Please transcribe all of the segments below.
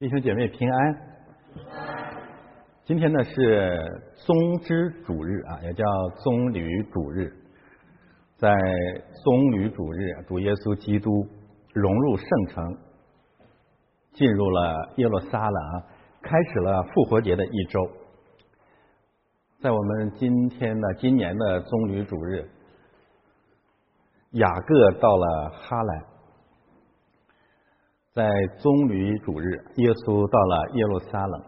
弟兄姐妹平安。今天呢是宗之主日啊，也叫棕榈主日。在棕榈主日，主耶稣基督融入圣城，进入了耶路撒冷，开始了复活节的一周。在我们今天的今年的棕榈主日，雅各到了哈兰。在棕榈主日，耶稣到了耶路撒冷，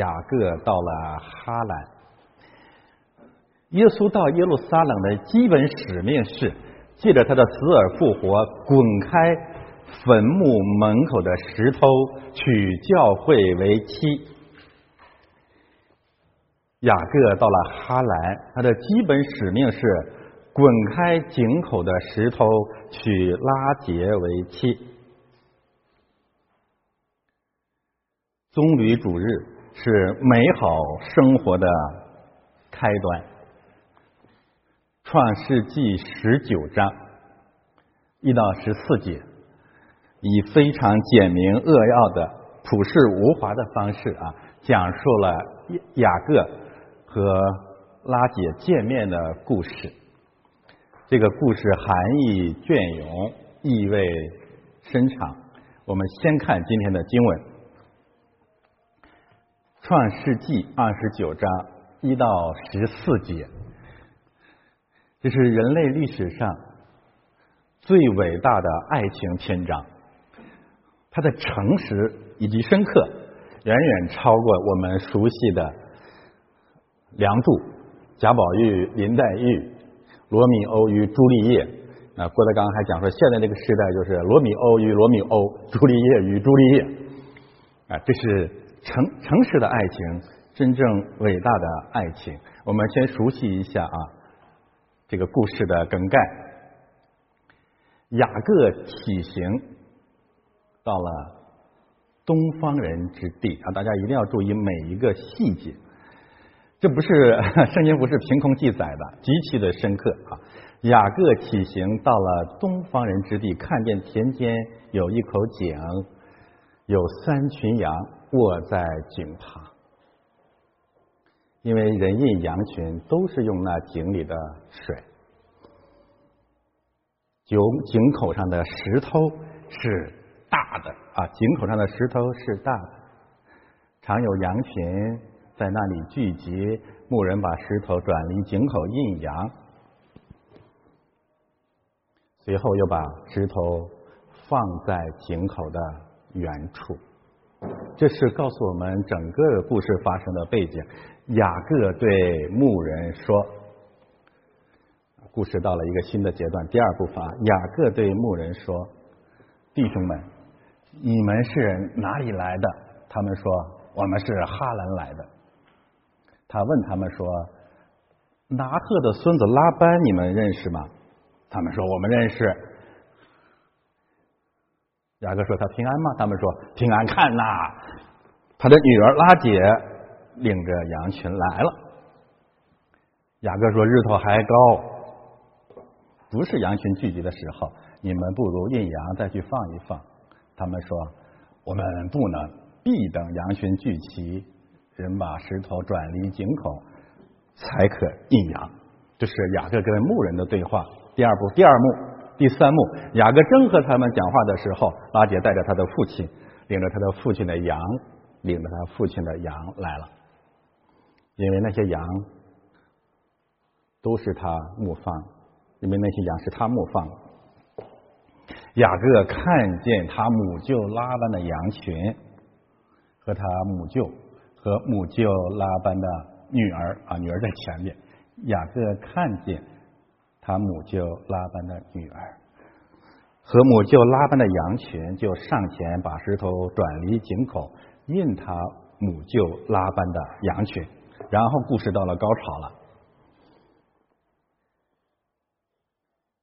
雅各到了哈兰。耶稣到耶路撒冷的基本使命是，借着他的死而复活，滚开坟墓门口的石头，娶教会为妻。雅各到了哈兰，他的基本使命是，滚开井口的石头，娶拉结为妻。棕榈主日是美好生活的开端。创世纪十九章一到十四节，以非常简明扼要的朴实无华的方式啊，讲述了雅各和拉姐见面的故事。这个故事含义隽永，意味深长。我们先看今天的经文。创世纪二十九章一到十四节，这是人类历史上最伟大的爱情篇章。它的诚实以及深刻，远远超过我们熟悉的《梁祝》贾宝玉、林黛玉、罗密欧与朱丽叶。啊，郭德纲还讲说，现在这个时代就是罗密欧与罗密欧，朱丽叶与朱丽叶。啊，这是。诚诚实的爱情，真正伟大的爱情。我们先熟悉一下啊，这个故事的梗概。雅各起行到了东方人之地啊，大家一定要注意每一个细节。这不是 圣经不是凭空记载的，极其的深刻啊。雅各起行到了东方人之地，看见田间有一口井，有三群羊。卧在井旁，因为人印羊群都是用那井里的水。井井口上的石头是大的啊，井口上的石头是大的，常有羊群在那里聚集，牧人把石头转离井口印羊，随后又把石头放在井口的原处。这是告诉我们整个故事发生的背景。雅各对牧人说：“故事到了一个新的阶段，第二部分。雅各对牧人说：‘弟兄们，你们是哪里来的？’他们说：‘我们是哈兰来的。’他问他们说：‘拿鹤的孙子拉班，你们认识吗？’他们说：‘我们认识。’雅各说：“他平安吗？”他们说：“平安。”看呐，他的女儿拉姐领着羊群来了。雅各说：“日头还高，不是羊群聚集的时候，你们不如印羊再去放一放。”他们说：“我们不能，必等羊群聚齐，人把石头转离井口，才可印羊。”这是雅各跟牧人的对话。第二步，第二幕。第三幕，雅各正和他们讲话的时候，拉杰带着他的父亲，领着他的父亲的羊，领着他父亲的羊来了。因为那些羊都是他牧放，因为那些羊是他牧放。雅各看见他母舅拉班的羊群，和他母舅和母舅拉班的女儿啊，女儿在前面。雅各看见。他母舅拉班的女儿和母舅拉班的羊群就上前把石头转离井口，印他母舅拉班的羊群。然后故事到了高潮了，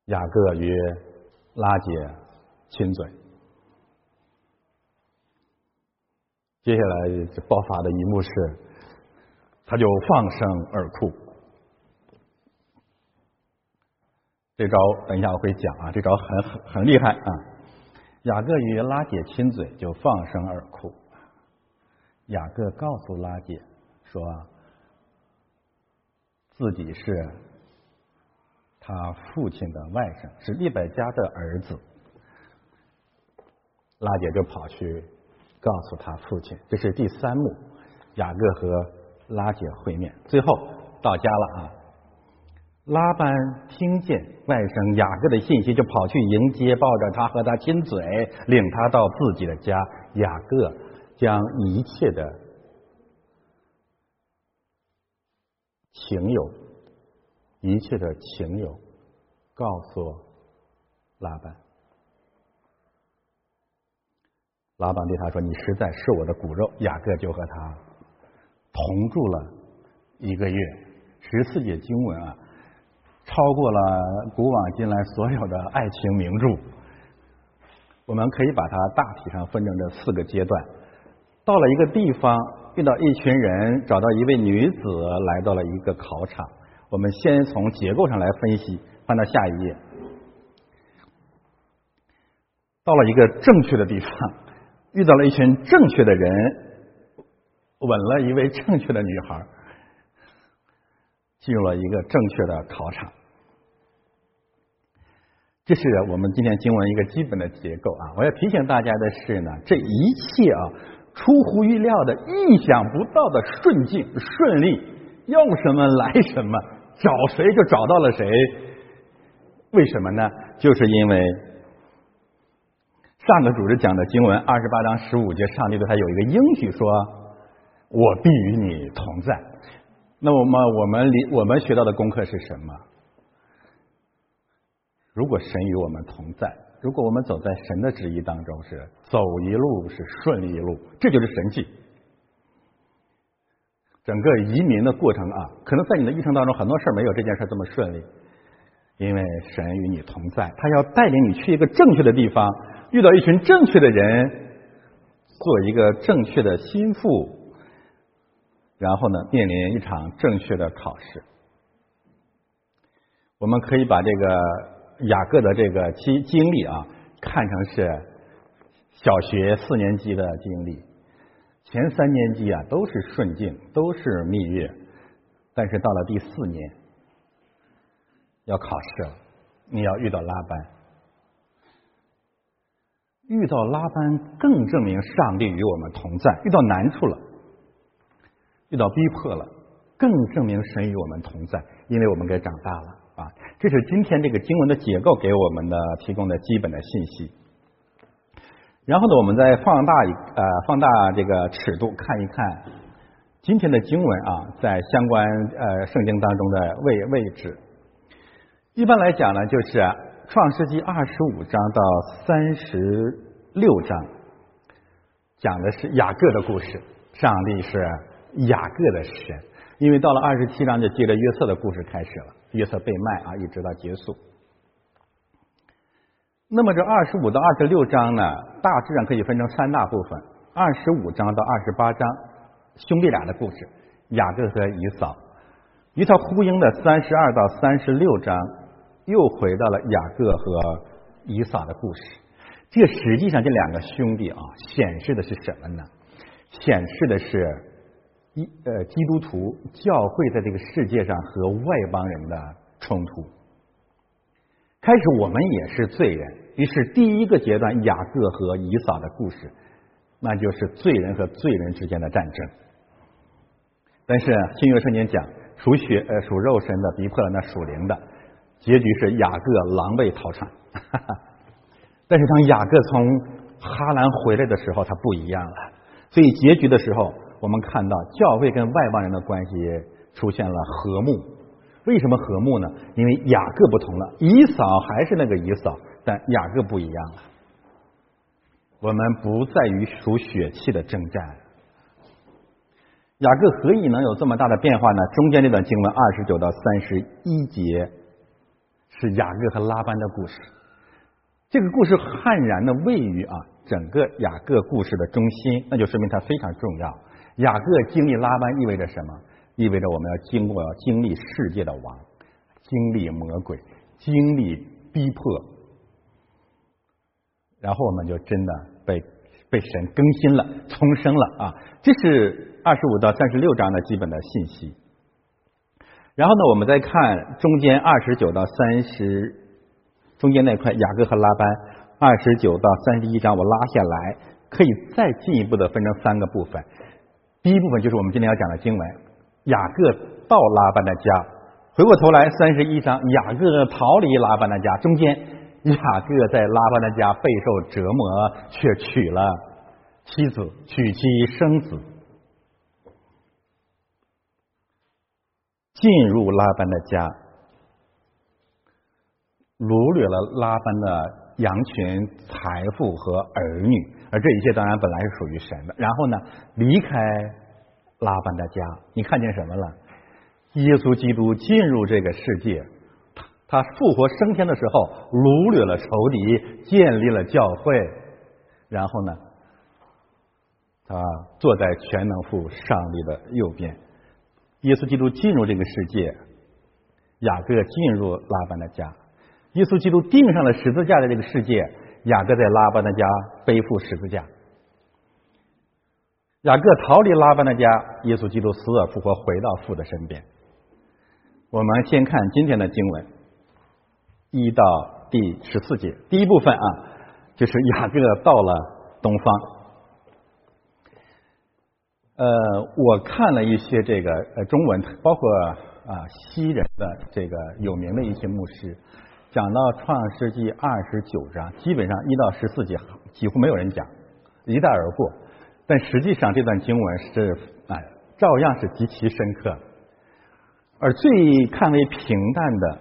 雅各与拉姐亲嘴，接下来爆发的一幕是，他就放声而哭。这招等一下我会讲啊，这招很很很厉害啊！雅各与拉姐亲嘴就放声而哭，雅各告诉拉姐说，自己是他父亲的外甥，是利百加的儿子。拉姐就跑去告诉他父亲，这是第三幕，雅各和拉姐会面，最后到家了啊。拉班听见外甥雅各的信息，就跑去迎接，抱着他和他亲嘴，领他到自己的家。雅各将一切的情友，一切的情友告诉拉班。拉班对他说：“你实在是我的骨肉。”雅各就和他同住了一个月。十四节经文啊。超过了古往今来所有的爱情名著，我们可以把它大体上分成这四个阶段。到了一个地方，遇到一群人，找到一位女子，来到了一个考场。我们先从结构上来分析，翻到下一页。到了一个正确的地方，遇到了一群正确的人，吻了一位正确的女孩，进入了一个正确的考场。这是我们今天经文一个基本的结构啊！我要提醒大家的是呢，这一切啊，出乎意料的、意想不到的顺境、顺利，要什么来什么，找谁就找到了谁。为什么呢？就是因为上个主日讲的经文二十八章十五节，上帝对他有一个应许，说：“我必与你同在。”那我们我们离我们学到的功课是什么？如果神与我们同在，如果我们走在神的旨意当中，是走一路是顺一路，这就是神迹。整个移民的过程啊，可能在你的一生当中，很多事儿没有这件事这么顺利，因为神与你同在，他要带领你去一个正确的地方，遇到一群正确的人，做一个正确的心腹，然后呢，面临一场正确的考试。我们可以把这个。雅各的这个经经历啊，看成是小学四年级的经历，前三年级啊都是顺境，都是蜜月，但是到了第四年要考试了，你要遇到拉班，遇到拉班更证明上帝与我们同在，遇到难处了，遇到逼迫了，更证明神与我们同在，因为我们该长大了。这是今天这个经文的结构给我们的提供的基本的信息。然后呢，我们再放大一呃放大这个尺度看一看今天的经文啊，在相关呃圣经当中的位位置。一般来讲呢，就是创世纪二十五章到三十六章讲的是雅各的故事，上帝是雅各的神。因为到了二十七章就接着约瑟的故事开始了。约瑟被卖啊，一直到结束。那么这二十五到二十六章呢，大致上可以分成三大部分。二十五章到二十八章，兄弟俩的故事，雅各和以扫。与他呼应的三十二到三十六章，又回到了雅各和以扫的故事。这实际上这两个兄弟啊，显示的是什么呢？显示的是。一呃，基督徒教会在这个世界上和外邦人的冲突。开始我们也是罪人，于是第一个阶段雅各和以扫的故事，那就是罪人和罪人之间的战争。但是新约圣经讲，属血呃属肉身的逼迫了那属灵的，结局是雅各狼狈逃窜。但是当雅各从哈兰回来的时候，他不一样了。所以结局的时候。我们看到教会跟外邦人的关系出现了和睦，为什么和睦呢？因为雅各不同了，以扫还是那个以扫，但雅各不一样了。我们不在于属血气的征战。雅各何以能有这么大的变化呢？中间这段经文二十九到三十一节是雅各和拉班的故事，这个故事悍然的位于啊整个雅各故事的中心，那就说明它非常重要。雅各经历拉班意味着什么？意味着我们要经过要经历世界的王，经历魔鬼，经历逼迫，然后我们就真的被被神更新了、重生了啊！这是二十五到三十六章的基本的信息。然后呢，我们再看中间二十九到三十中间那块雅各和拉班，二十九到三十一章我拉下来，可以再进一步的分成三个部分。第一部分就是我们今天要讲的经文，雅各到拉班的家，回过头来三十一章，雅各逃离拉班的家，中间雅各在拉班的家备受折磨，却娶了妻子，娶妻生子。进入拉班的家，掳掠了拉班的羊群、财富和儿女，而这一切当然本来是属于神的。然后呢，离开拉班的家，你看见什么了？耶稣基督进入这个世界，他他复活升天的时候，掳掠了仇敌，建立了教会，然后呢，他坐在全能父上帝的右边。耶稣基督进入这个世界，雅各进入拉班的家。耶稣基督钉上了十字架的这个世界，雅各在拉班的家背负十字架。雅各逃离拉班的家，耶稣基督死而复活，回到父的身边。我们先看今天的经文，一到第十四节，第一部分啊，就是雅各到了东方。呃，我看了一些这个呃中文，包括啊西人的这个有名的一些牧师，讲到创世纪二十九章，基本上一到十四节几乎没有人讲，一带而过。但实际上这段经文是哎，照样是极其深刻。而最看为平淡的，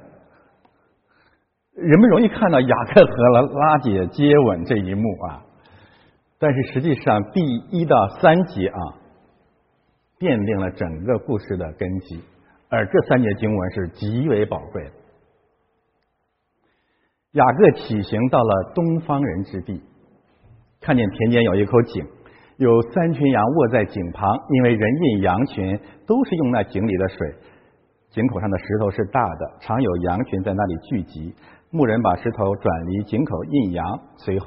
人们容易看到雅各和拉拉姐接吻这一幕啊，但是实际上第一到三节啊。奠定了整个故事的根基，而这三节经文是极为宝贵的。雅各起行到了东方人之地，看见田间有一口井，有三群羊卧在井旁，因为人印羊群都是用那井里的水。井口上的石头是大的，常有羊群在那里聚集。牧人把石头转离井口印羊，随后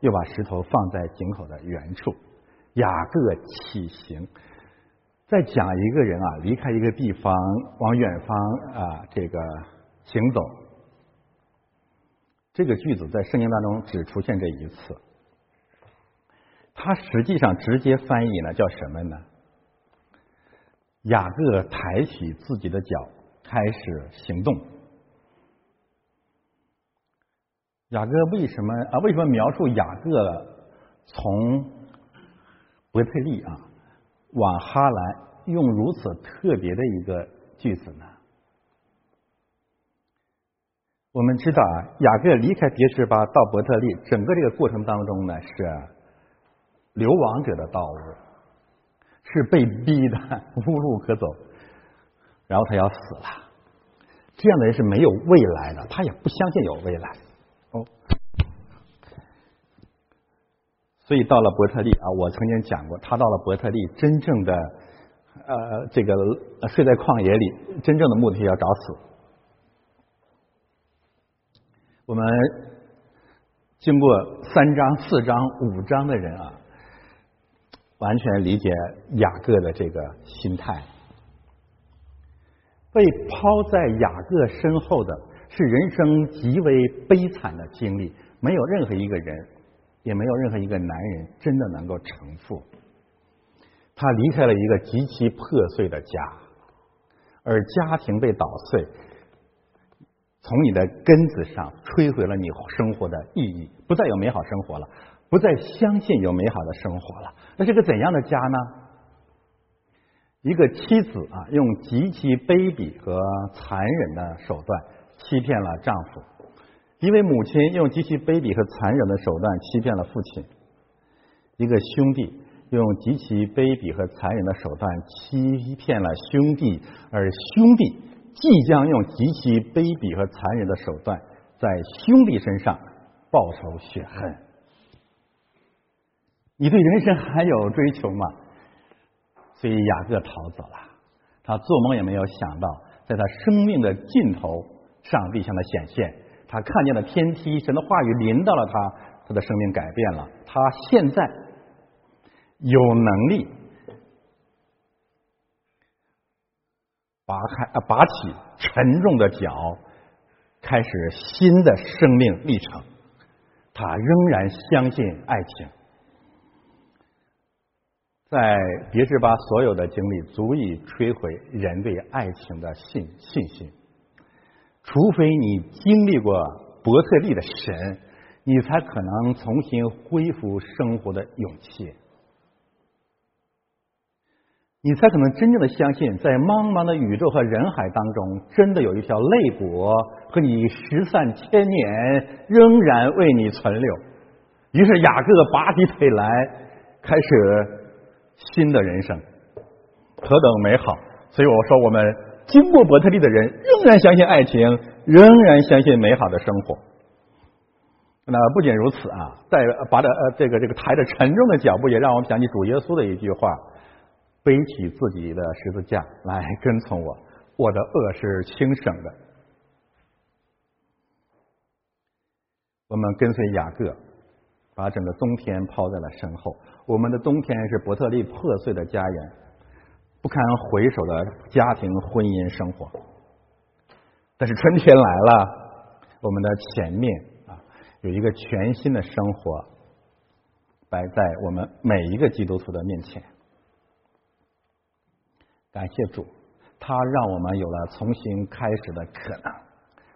又把石头放在井口的原处。雅各起行。在讲一个人啊，离开一个地方往远方啊，这个行走。这个句子在圣经当中只出现这一次。它实际上直接翻译呢叫什么呢？雅各抬起自己的脚，开始行动。雅各为什么啊？为什么描述雅各从伯特利啊？往哈兰用如此特别的一个句子呢？我们知道啊，雅各离开别是巴到伯特利，整个这个过程当中呢，是流亡者的道路，是被逼的无路可走，然后他要死了。这样的人是没有未来的，他也不相信有未来。哦。所以到了伯特利啊，我曾经讲过，他到了伯特利，真正的呃，这个睡在旷野里，真正的目的要找死。我们经过三章、四章、五章的人啊，完全理解雅各的这个心态。被抛在雅各身后的是人生极为悲惨的经历，没有任何一个人。也没有任何一个男人真的能够承负。他离开了一个极其破碎的家，而家庭被捣碎，从你的根子上摧毁了你生活的意义，不再有美好生活了，不再相信有美好的生活了。那是个怎样的家呢？一个妻子啊，用极其卑鄙和残忍的手段欺骗了丈夫。一位母亲用极其卑鄙和残忍的手段欺骗了父亲，一个兄弟用极其卑鄙和残忍的手段欺骗了兄弟，而兄弟即将用极其卑鄙和残忍的手段在兄弟身上报仇雪恨。你对人生还有追求吗？所以雅各逃走了，他做梦也没有想到，在他生命的尽头，上帝向他显现。他看见了天梯，神的话语临到了他，他的生命改变了。他现在有能力拔开啊拔起沉重的脚，开始新的生命历程。他仍然相信爱情。在别是吧所有的经历足以摧毁人对爱情的信信心，除非你经历过伯特利的神，你才可能重新恢复生活的勇气，你才可能真正的相信，在茫茫的宇宙和人海当中，真的有一条肋骨和你失散千年仍然为你存留。于是雅各拔起腿来，开始。新的人生何等美好！所以我说，我们经过伯特利的人仍然相信爱情，仍然相信美好的生活。那不仅如此啊，在拔着呃这个这个抬着沉重的脚步，也让我们想起主耶稣的一句话：背起自己的十字架来跟从我，我的恶是轻省的。我们跟随雅各，把整个冬天抛在了身后。我们的冬天是伯特利破碎的家园，不堪回首的家庭婚姻生活。但是春天来了，我们的前面啊有一个全新的生活摆在我们每一个基督徒的面前。感谢主，他让我们有了重新开始的可能。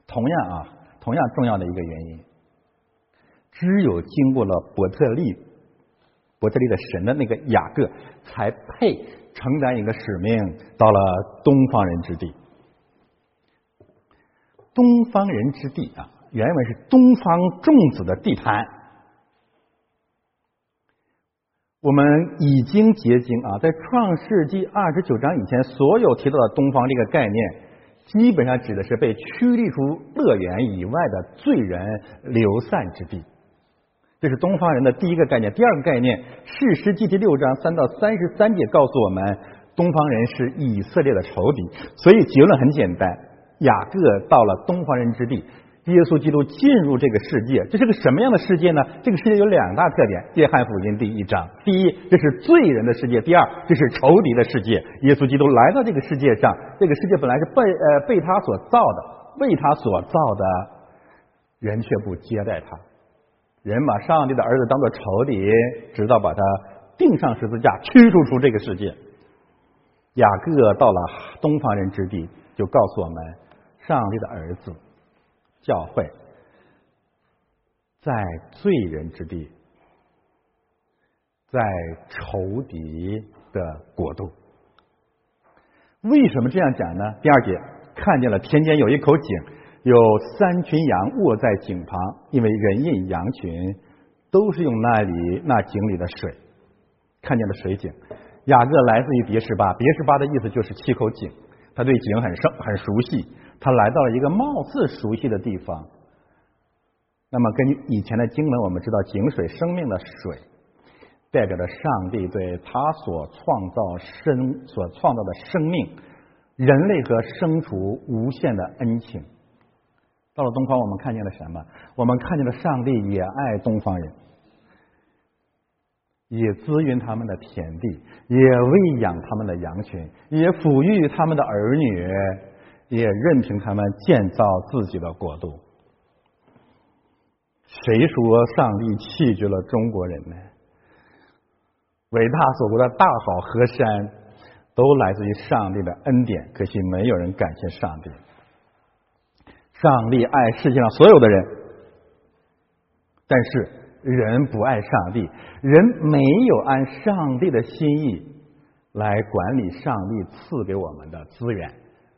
同样啊，同样重要的一个原因，只有经过了伯特利。伯特利的神的那个雅各才配承担一个使命，到了东方人之地。东方人之地啊，原文是东方众子的地盘。我们已经结晶啊，在创世纪二十九章以前，所有提到的东方这个概念，基本上指的是被驱离出乐园以外的罪人流散之地。这是东方人的第一个概念。第二个概念，《士师记》第六章三到三十三节告诉我们，东方人是以色列的仇敌。所以结论很简单：雅各到了东方人之地，耶稣基督进入这个世界。这是个什么样的世界呢？这个世界有两大特点：约翰福音第一章，第一，这是罪人的世界；第二，这是仇敌的世界。耶稣基督来到这个世界上，这个世界本来是被呃被他所造的，为他所造的，人却不接待他。人把上帝的儿子当做仇敌，直到把他钉上十字架，驱逐出这个世界。雅各到了东方人之地，就告诉我们，上帝的儿子教会，在罪人之地，在仇敌的国度。为什么这样讲呢？第二节看见了田间有一口井。有三群羊卧在井旁，因为人印羊群都是用那里那井里的水，看见了水井。雅各来自于别是巴，别是巴的意思就是七口井，他对井很熟很熟悉。他来到了一个貌似熟悉的地方。那么根据以前的经文，我们知道井水生命的水，代表着上帝对他所创造生所创造的生命、人类和牲畜无限的恩情。到了东方，我们看见了什么？我们看见了上帝也爱东方人，也滋润他们的田地，也喂养他们的羊群，也抚育他们的儿女，也任凭他们建造自己的国度。谁说上帝弃绝了中国人呢？伟大祖国的大好河山，都来自于上帝的恩典，可惜没有人感谢上帝。上帝爱世界上所有的人，但是人不爱上帝，人没有按上帝的心意来管理上帝赐给我们的资源，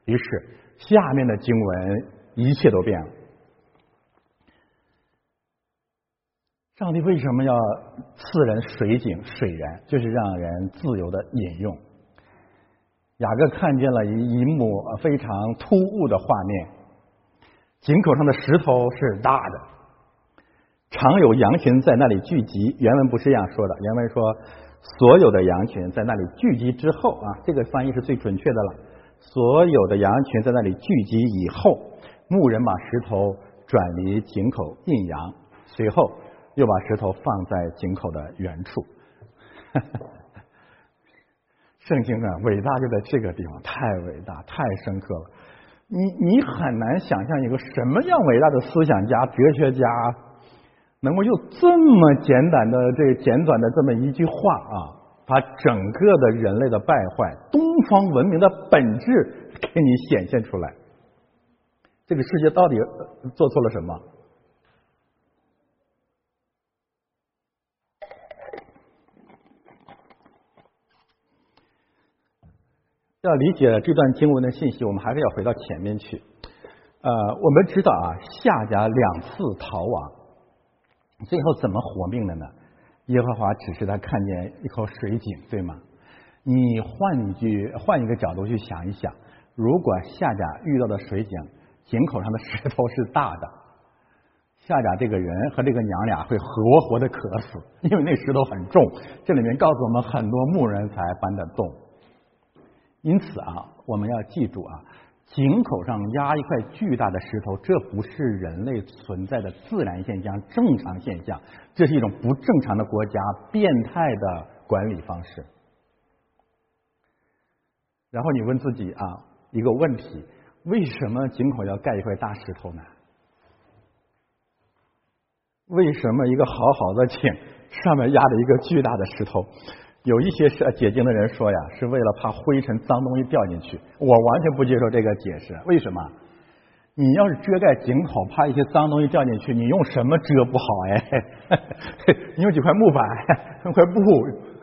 于是下面的经文一切都变了。上帝为什么要赐人水井水源？就是让人自由的饮用。雅各看见了一一幕非常突兀的画面。井口上的石头是大的，常有羊群在那里聚集。原文不是这样说的，原文说所有的羊群在那里聚集之后啊，这个翻译是最准确的了。所有的羊群在那里聚集以后，牧人把石头转离井口印羊，随后又把石头放在井口的原处。圣经啊，伟大就在这个地方，太伟大，太深刻了。你你很难想象一个什么样伟大的思想家、哲学家，能够用这么简短的这简短的这么一句话啊，把整个的人类的败坏、东方文明的本质给你显现出来。这个世界到底做错了什么？要理解这段经文的信息，我们还是要回到前面去。呃，我们知道啊，夏甲两次逃亡，最后怎么活命的呢？耶和华只是他看见一口水井，对吗？你换一句，换一个角度去想一想，如果夏甲遇到的水井井口上的石头是大的，夏甲这个人和这个娘俩会活活的渴死，因为那石头很重。这里面告诉我们，很多牧人才搬得动。因此啊，我们要记住啊，井口上压一块巨大的石头，这不是人类存在的自然现象、正常现象，这是一种不正常的国家变态的管理方式。然后你问自己啊，一个问题：为什么井口要盖一块大石头呢？为什么一个好好的井上面压着一个巨大的石头？有一些是解经的人说呀，是为了怕灰尘脏东西掉进去。我完全不接受这个解释。为什么？你要是遮盖井口，怕一些脏东西掉进去，你用什么遮不好？哎，你用几块木板，用 块布，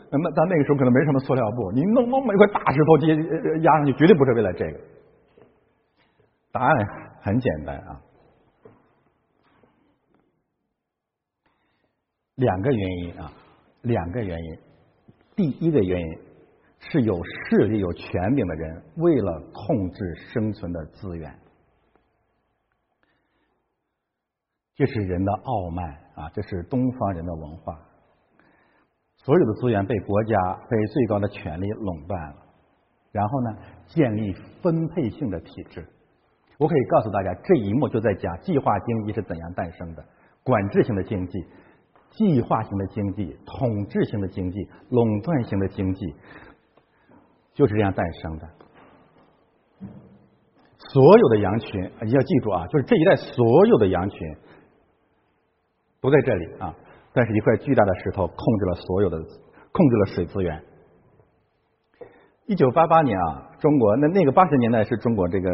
那到那个时候可能没什么塑料布，你弄那么一块大石头接压上去，绝对不是为了这个。答案很简单啊，两个原因啊，两个原因。第一个原因是有势力、有权柄的人为了控制生存的资源，这是人的傲慢啊！这是东方人的文化。所有的资源被国家、被最高的权力垄断了，然后呢，建立分配性的体制。我可以告诉大家，这一幕就在讲计划经济是怎样诞生的，管制性的经济。计划型的经济、统治型的经济、垄断型的经济，就是这样诞生的。所有的羊群，你要记住啊，就是这一代所有的羊群不在这里啊，但是一块巨大的石头控制了所有的，控制了水资源。一九八八年啊，中国那那个八十年代是中国这个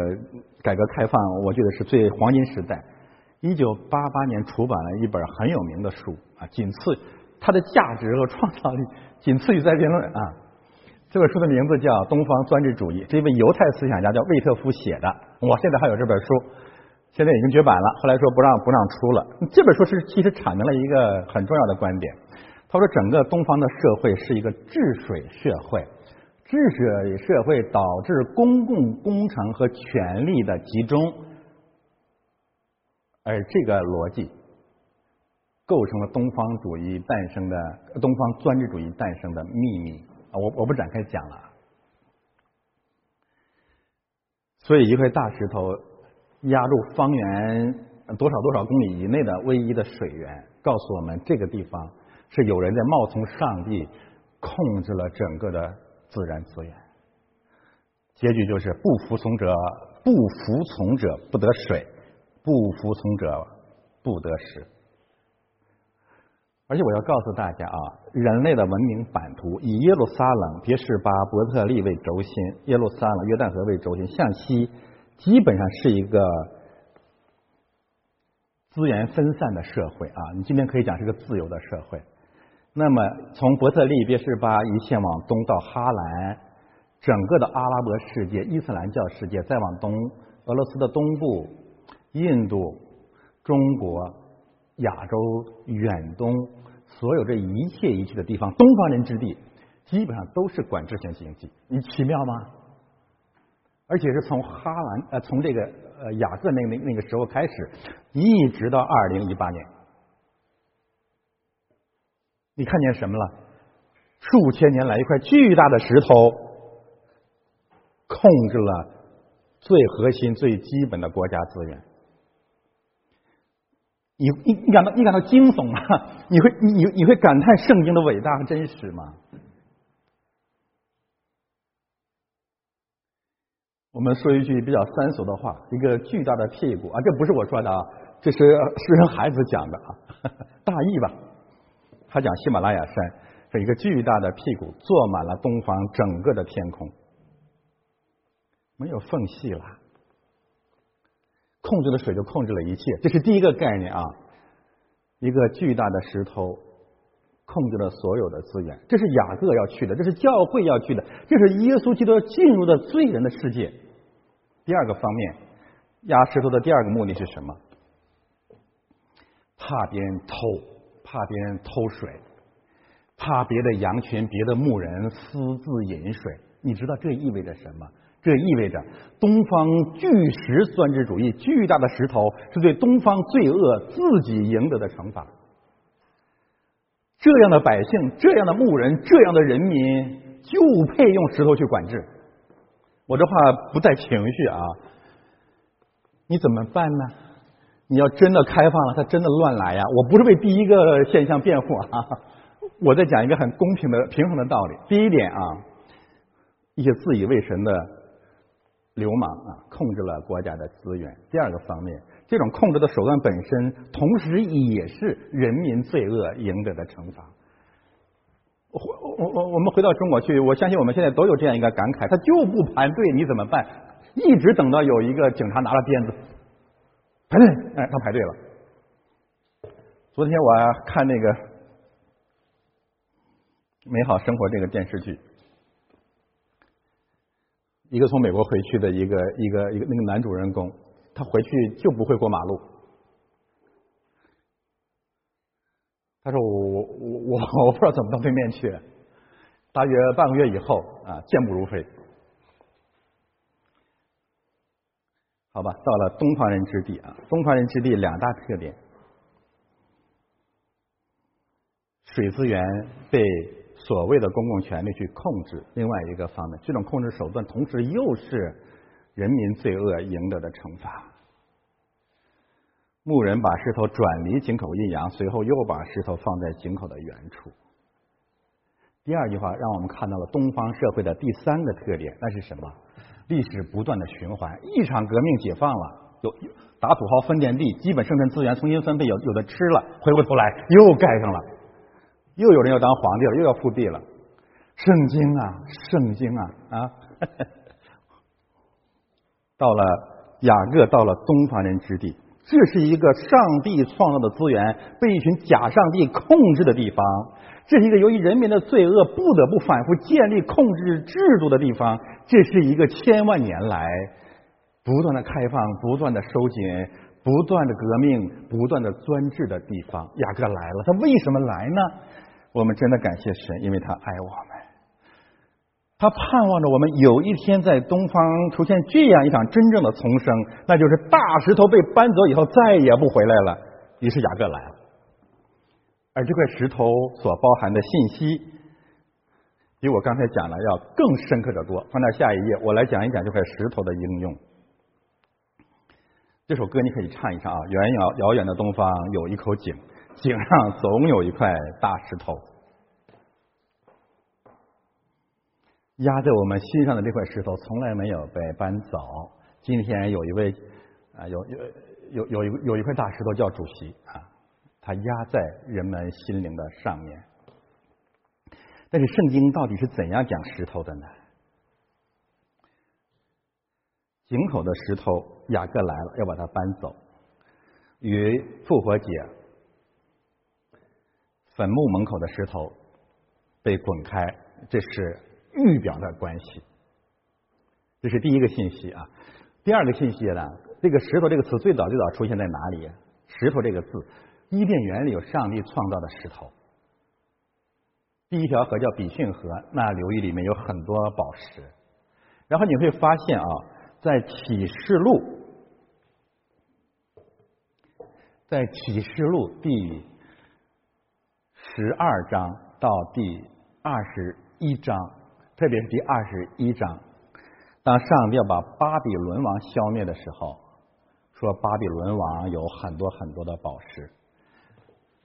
改革开放，我觉得是最黄金时代。一九八八年出版了一本很有名的书啊，仅次它的价值和创造力仅次于《在辩论》啊。这本书的名字叫《东方专制主义》，是一位犹太思想家叫魏特夫写的。我现在还有这本书，现在已经绝版了。后来说不让不让出了。这本书是其实阐明了一个很重要的观点。他说，整个东方的社会是一个治水社会，治水社会导致公共工程和权力的集中。而这个逻辑构成了东方主义诞生的东方专制主义诞生的秘密啊！我我不展开讲了。所以一块大石头压入方圆多少多少公里以内的唯一的水源，告诉我们这个地方是有人在冒充上帝控制了整个的自然资源。结局就是不服从者不服从者不得水。不服从者不得食。而且我要告诉大家啊，人类的文明版图以耶路撒冷、别是巴、伯特利为轴心，耶路撒冷、约旦河为轴心，向西基本上是一个资源分散的社会啊。你今天可以讲是个自由的社会。那么从伯特利、别是巴一线往东到哈兰，整个的阿拉伯世界、伊斯兰教世界，再往东，俄罗斯的东部。印度、中国、亚洲、远东，所有这一切一切的地方，东方人之地，基本上都是管制型经济。你奇妙吗？而且是从哈兰呃，从这个呃雅各那那那个时候开始，一直到二零一八年，你看见什么了？数千年来一块巨大的石头，控制了最核心、最基本的国家资源。你你你感到你感到惊悚吗？你会你你你会感叹圣经的伟大和真实吗？我们说一句比较三俗的话：一个巨大的屁股啊，这不是我说的啊，这是是孩子讲的啊，大意吧。他讲喜马拉雅山是一个巨大的屁股，坐满了东方整个的天空，没有缝隙了。控制了水就控制了一切，这是第一个概念啊。一个巨大的石头控制了所有的资源，这是雅各要去的，这是教会要去的，这是耶稣基督进入的罪人的世界。第二个方面，压石头的第二个目的是什么？怕别人偷，怕别人偷水，怕别的羊群、别的牧人私自饮水。你知道这意味着什么？这意味着东方巨石专制主义，巨大的石头是对东方罪恶自己赢得的惩罚。这样的百姓，这样的牧人，这样的人民，就配用石头去管制。我这话不带情绪啊，你怎么办呢？你要真的开放了，他真的乱来呀！我不是为第一个现象辩护啊，我在讲一个很公平的、平衡的道理。第一点啊，一些自以为神的流氓啊，控制了国家的资源。第二个方面，这种控制的手段本身，同时也是人民罪恶赢得的惩罚。我我我我们回到中国去，我相信我们现在都有这样一个感慨：他就不排队，你怎么办？一直等到有一个警察拿了鞭子排队，哎，他排队了。昨天我看那个《美好生活》这个电视剧，一个从美国回去的一个一个一个那个男主人公，他回去就不会过马路。他说：“我我我我不知道怎么到对面去。”大约半个月以后啊，健步如飞。好吧，到了东方人之地啊，东方人之地两大特点：水资源被所谓的公共权力去控制；另外一个方面，这种控制手段同时又是人民罪恶赢得的惩罚。牧人把石头转离井口阴阳，随后又把石头放在井口的原处。第二句话让我们看到了东方社会的第三个特点，那是什么？历史不断的循环，一场革命解放了，有打土豪分田地，基本生产资源重新分配，有有的吃了，回过头来又盖上了，又有人要当皇帝了，又要复辟了。圣经啊，圣经啊啊！到了雅各，到了东方人之地。这是一个上帝创造的资源被一群假上帝控制的地方，这是一个由于人民的罪恶不得不反复建立控制制度的地方，这是一个千万年来不断的开放、不断的收紧、不断的革命、不断的专制的地方。雅各来了，他为什么来呢？我们真的感谢神，因为他爱我们。他盼望着我们有一天在东方出现这样一场真正的重生，那就是大石头被搬走以后再也不回来了。于是雅各来了，而这块石头所包含的信息，比我刚才讲的要更深刻的多。翻到下一页，我来讲一讲这块石头的应用。这首歌你可以唱一唱啊！远遥遥远的东方有一口井，井上总有一块大石头。压在我们心上的这块石头从来没有被搬走。今天有一位啊，有有有有一有一块大石头叫主席啊，它压在人们心灵的上面。但是圣经到底是怎样讲石头的呢？井口的石头，雅各来了，要把它搬走，与复活节坟墓门口的石头被滚开，这是。预表的关系，这是第一个信息啊。第二个信息呢，这个石头这个词最早最早出现在哪里？石头这个字，伊甸园里有上帝创造的石头。第一条河叫比逊河，那流域里面有很多宝石。然后你会发现啊，在启示录，在启示录第十二章到第二十一章。特别是第二十一章，当上帝要把巴比伦王消灭的时候，说巴比伦王有很多很多的宝石。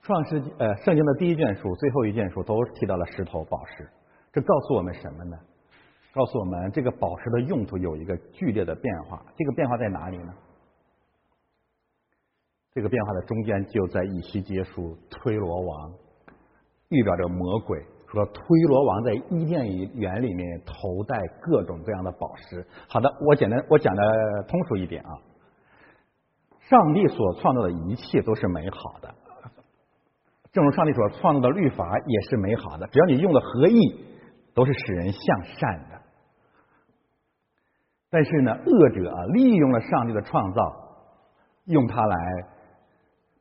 创世呃圣经的第一卷书、最后一卷书都提到了石头宝石，这告诉我们什么呢？告诉我们，这个宝石的用途有一个剧烈的变化。这个变化在哪里呢？这个变化的中间就在以西结书推罗王预表着魔鬼，说推罗王在伊甸园里面头戴各种各样的宝石。好的，我简单我讲的通俗一点啊。上帝所创造的一切都是美好的，正如上帝所创造的律法也是美好的，只要你用的合意，都是使人向善的。但是呢，恶者啊，利用了上帝的创造，用它来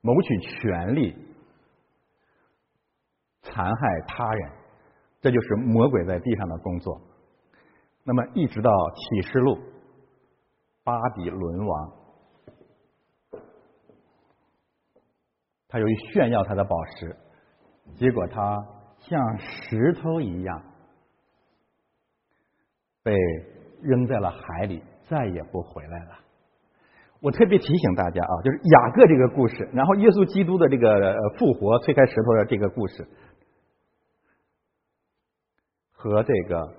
谋取权利，残害他人，这就是魔鬼在地上的工作。那么，一直到启示录，巴比伦王。他由于炫耀他的宝石，结果他像石头一样被扔在了海里，再也不回来了。我特别提醒大家啊，就是雅各这个故事，然后耶稣基督的这个复活、推开石头的这个故事，和这个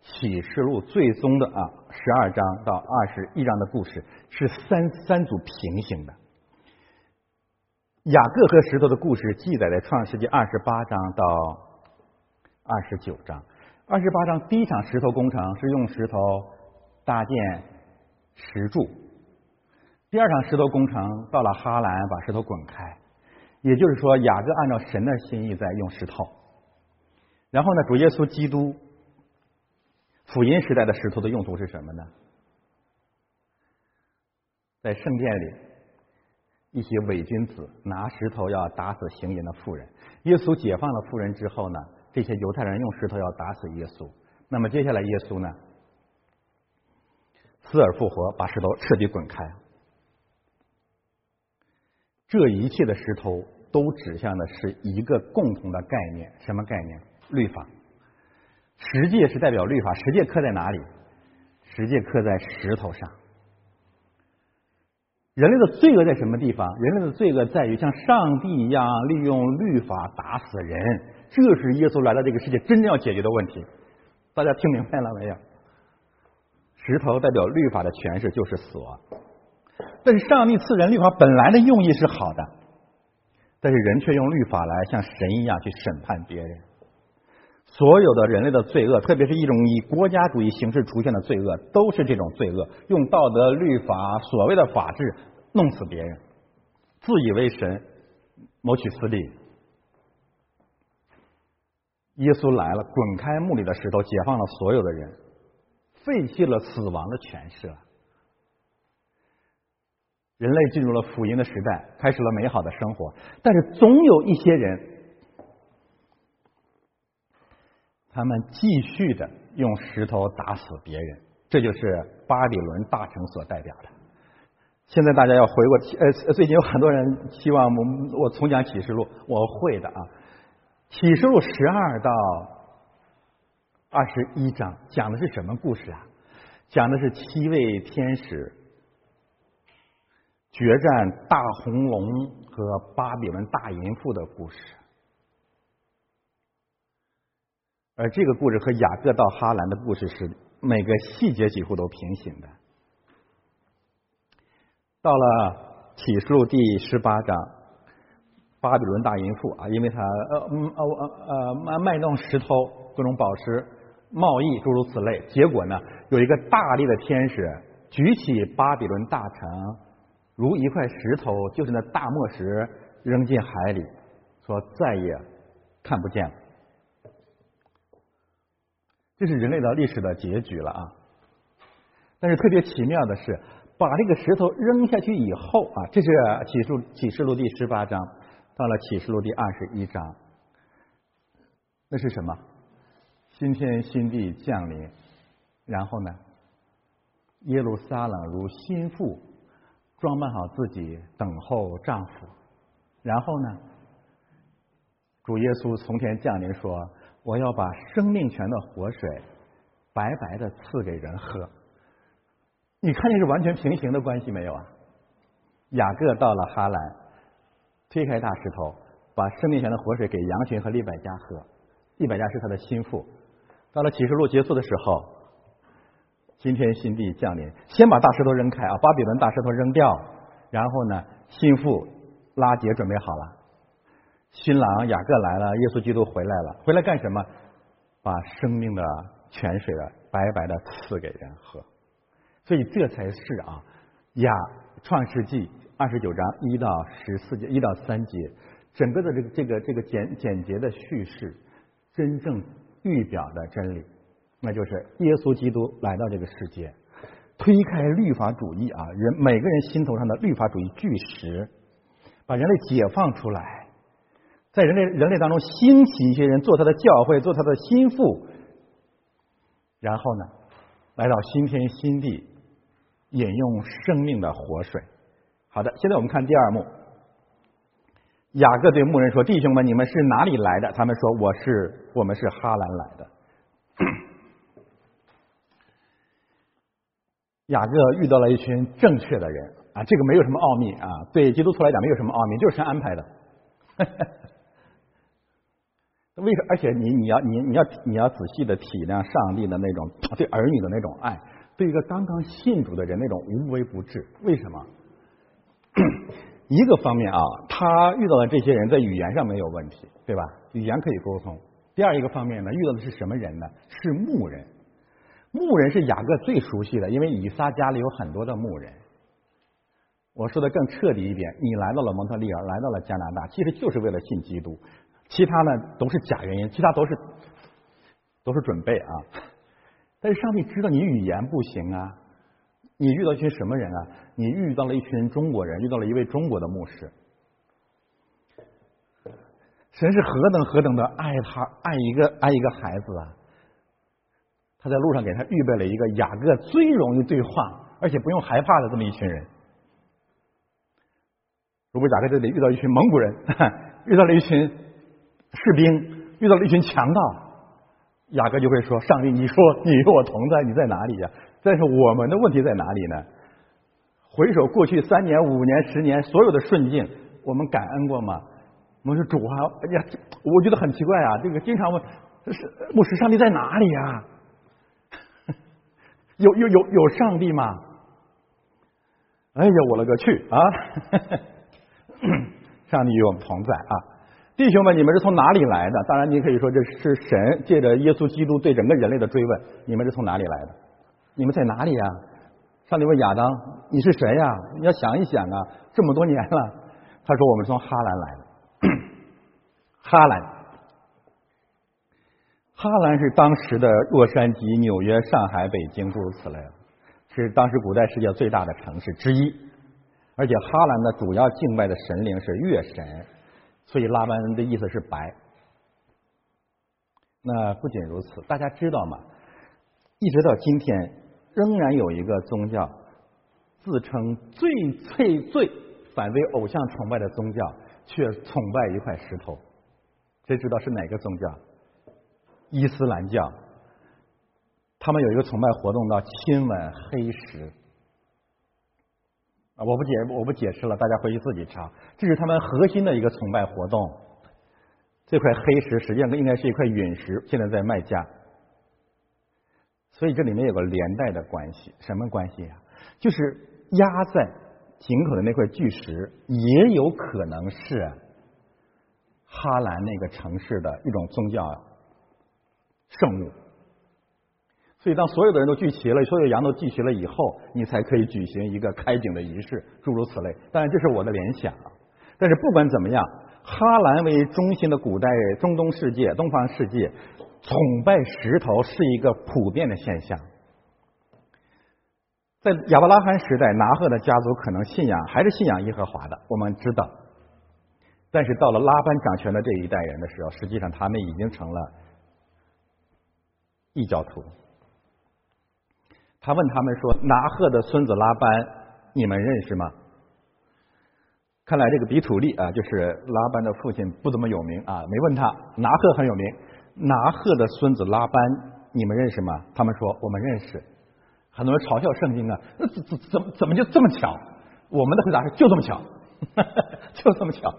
启示录最终的啊十二章到二十一章的故事是三三组平行的。雅各和石头的故事记载在创世纪二十八章到二十九章。二十八章第一场石头工程是用石头搭建石柱，第二场石头工程到了哈兰把石头滚开，也就是说雅各按照神的心意在用石头。然后呢，主耶稣基督福音时代的石头的用途是什么呢？在圣殿里。一些伪君子拿石头要打死行淫的妇人，耶稣解放了妇人之后呢，这些犹太人用石头要打死耶稣。那么接下来耶稣呢，死而复活，把石头彻底滚开。这一切的石头都指向的是一个共同的概念，什么概念？律法。十诫是代表律法，十诫刻在哪里？十诫刻在石头上。人类的罪恶在什么地方？人类的罪恶在于像上帝一样利用律法打死人，这是耶稣来到这个世界真正要解决的问题。大家听明白了没有？石头代表律法的诠释就是死亡，但是上帝赐人律法本来的用意是好的，但是人却用律法来像神一样去审判别人。所有的人类的罪恶，特别是一种以国家主义形式出现的罪恶，都是这种罪恶，用道德律法所谓的法治。弄死别人，自以为神，谋取私利。耶稣来了，滚开墓里的石头，解放了所有的人，废弃了死亡的权势了。人类进入了福音的时代，开始了美好的生活。但是，总有一些人，他们继续的用石头打死别人，这就是巴比伦大城所代表的。现在大家要回过，呃，最近有很多人希望我我重讲启示录，我会的啊。启示录十二到二十一章讲的是什么故事啊？讲的是七位天使决战大红龙和巴比伦大淫妇的故事，而这个故事和雅各到哈兰的故事是每个细节几乎都平行的。到了启示录第十八章，巴比伦大淫妇啊，因为他呃嗯呃呃卖卖弄石头、各种宝石、贸易诸如此类，结果呢，有一个大力的天使举起巴比伦大城如一块石头，就是那大磨石，扔进海里，说再也看不见了。这是人类的历史的结局了啊！但是特别奇妙的是。把这个石头扔下去以后啊，这是启示启示录第十八章，到了启示录第二十一章，那是什么？新天新地降临，然后呢，耶路撒冷如心腹，装扮好自己等候丈夫，然后呢，主耶稣从天降临说：“我要把生命泉的活水白白的赐给人喝。”你看见是完全平行的关系没有啊？雅各到了哈兰，推开大石头，把生命泉的活水给羊群和利百加喝。利百加是他的心腹。到了启示录结束的时候，新天新地降临，先把大石头扔开啊，巴比伦大石头扔掉，然后呢，心腹拉结准备好了，新郎雅各来了，耶稣基督回来了，回来干什么？把生命的泉水啊，白白的赐给人喝。所以这才是啊，亚创世纪二十九章一到十四节一到三节，整个的这个这个这个简简洁的叙事，真正预表的真理。那就是耶稣基督来到这个世界，推开律法主义啊，人每个人心头上的律法主义巨石，把人类解放出来，在人类人类当中兴起一些人做他的教会，做他的心腹，然后呢，来到新天新地，饮用生命的活水。好的，现在我们看第二幕，雅各对牧人说：“弟兄们，你们是哪里来的？”他们说：“我是，我们是哈兰来的。”雅各遇到了一群正确的人啊，这个没有什么奥秘啊，对基督徒来讲没有什么奥秘，就是神安排的。为什？而且你你要你你要你要仔细的体谅上帝的那种对儿女的那种爱，对一个刚刚信主的人那种无微不至。为什么？一个方面啊，他遇到的这些人在语言上没有问题，对吧？语言可以沟通。第二一个方面呢，遇到的是什么人呢？是牧人。牧人是雅各最熟悉的，因为以撒家里有很多的牧人。我说的更彻底一点，你来到了蒙特利尔，来到了加拿大，其实就是为了信基督，其他呢都是假原因，其他都是都是准备啊。但是上帝知道你语言不行啊，你遇到一群什么人啊？你遇到了一群中国人，遇到了一位中国的牧师。神是何等何等的爱他，爱一个爱一个孩子啊！他在路上给他预备了一个雅各最容易对话，而且不用害怕的这么一群人。如果雅各这里遇到一群蒙古人，遇到了一群士兵，遇到了一群强盗，雅各就会说：“上帝，你说你与我同在，你在哪里呀？”但是我们的问题在哪里呢？回首过去三年、五年、十年所有的顺境，我们感恩过吗？我们说主啊，哎呀，我觉得很奇怪啊，这个经常问是牧师，上帝在哪里呀？有有有有上帝吗？哎呀，我勒个去啊！上帝与我们同在啊！弟兄们，你们是从哪里来的？当然，你可以说这是神借着耶稣基督对整个人类的追问：你们是从哪里来的？你们在哪里呀？上帝问亚当：“你是谁呀？”你要想一想啊，这么多年了，他说：“我们从哈兰来的。”哈兰。哈兰是当时的洛杉矶、纽约、上海、北京诸如此类，是当时古代世界最大的城市之一。而且哈兰的主要敬拜的神灵是月神，所以拉班的意思是白。那不仅如此，大家知道吗？一直到今天，仍然有一个宗教自称最最最反对偶像崇拜的宗教，却崇拜一块石头。谁知道是哪个宗教？伊斯兰教，他们有一个崇拜活动叫亲吻黑石啊，我不解我不解释了，大家回去自己查。这是他们核心的一个崇拜活动。这块黑石实际上应该是一块陨石，现在在卖价。所以这里面有个连带的关系，什么关系呀？就是压在井口的那块巨石，也有可能是哈兰那个城市的一种宗教。圣物，所以当所有的人都聚齐了，所有羊都聚齐了以后，你才可以举行一个开井的仪式，诸如此类。当然，这是我的联想。但是不管怎么样，哈兰为中心的古代中东世界、东方世界，崇拜石头是一个普遍的现象。在亚伯拉罕时代，拿赫的家族可能信仰还是信仰耶和华的，我们知道。但是到了拉班掌权的这一代人的时候，实际上他们已经成了。异教徒，他问他们说：“拿赫的孙子拉班，你们认识吗？”看来这个比土利啊，就是拉班的父亲，不怎么有名啊。没问他，拿赫很有名。拿赫的孙子拉班，你们认识吗？他们说：“我们认识。”很多人嘲笑圣经啊，那怎怎怎么怎么就这么巧？我们的回答是：就这么巧，就这么巧。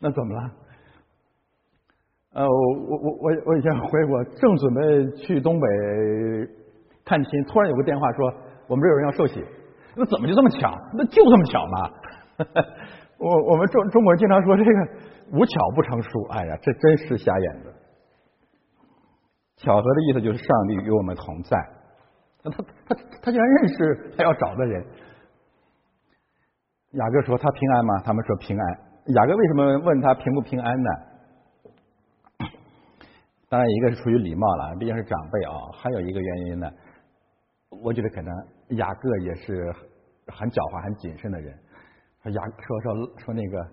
那怎么了？呃，我我我我以前回国，正准备去东北探亲，突然有个电话说我们这有人要受洗，那怎么就这么巧？那就这么巧吗？我我们中中国人经常说这个无巧不成书，哎呀，这真是瞎眼子。巧合的意思就是上帝与我们同在。他他他竟然认识他要找的人。雅各说他平安吗？他们说平安。雅各为什么问他平不平安呢？当然，一个是出于礼貌了，毕竟是长辈啊。还有一个原因呢，我觉得可能雅各也是很狡猾、很谨慎的人。说雅说说说那个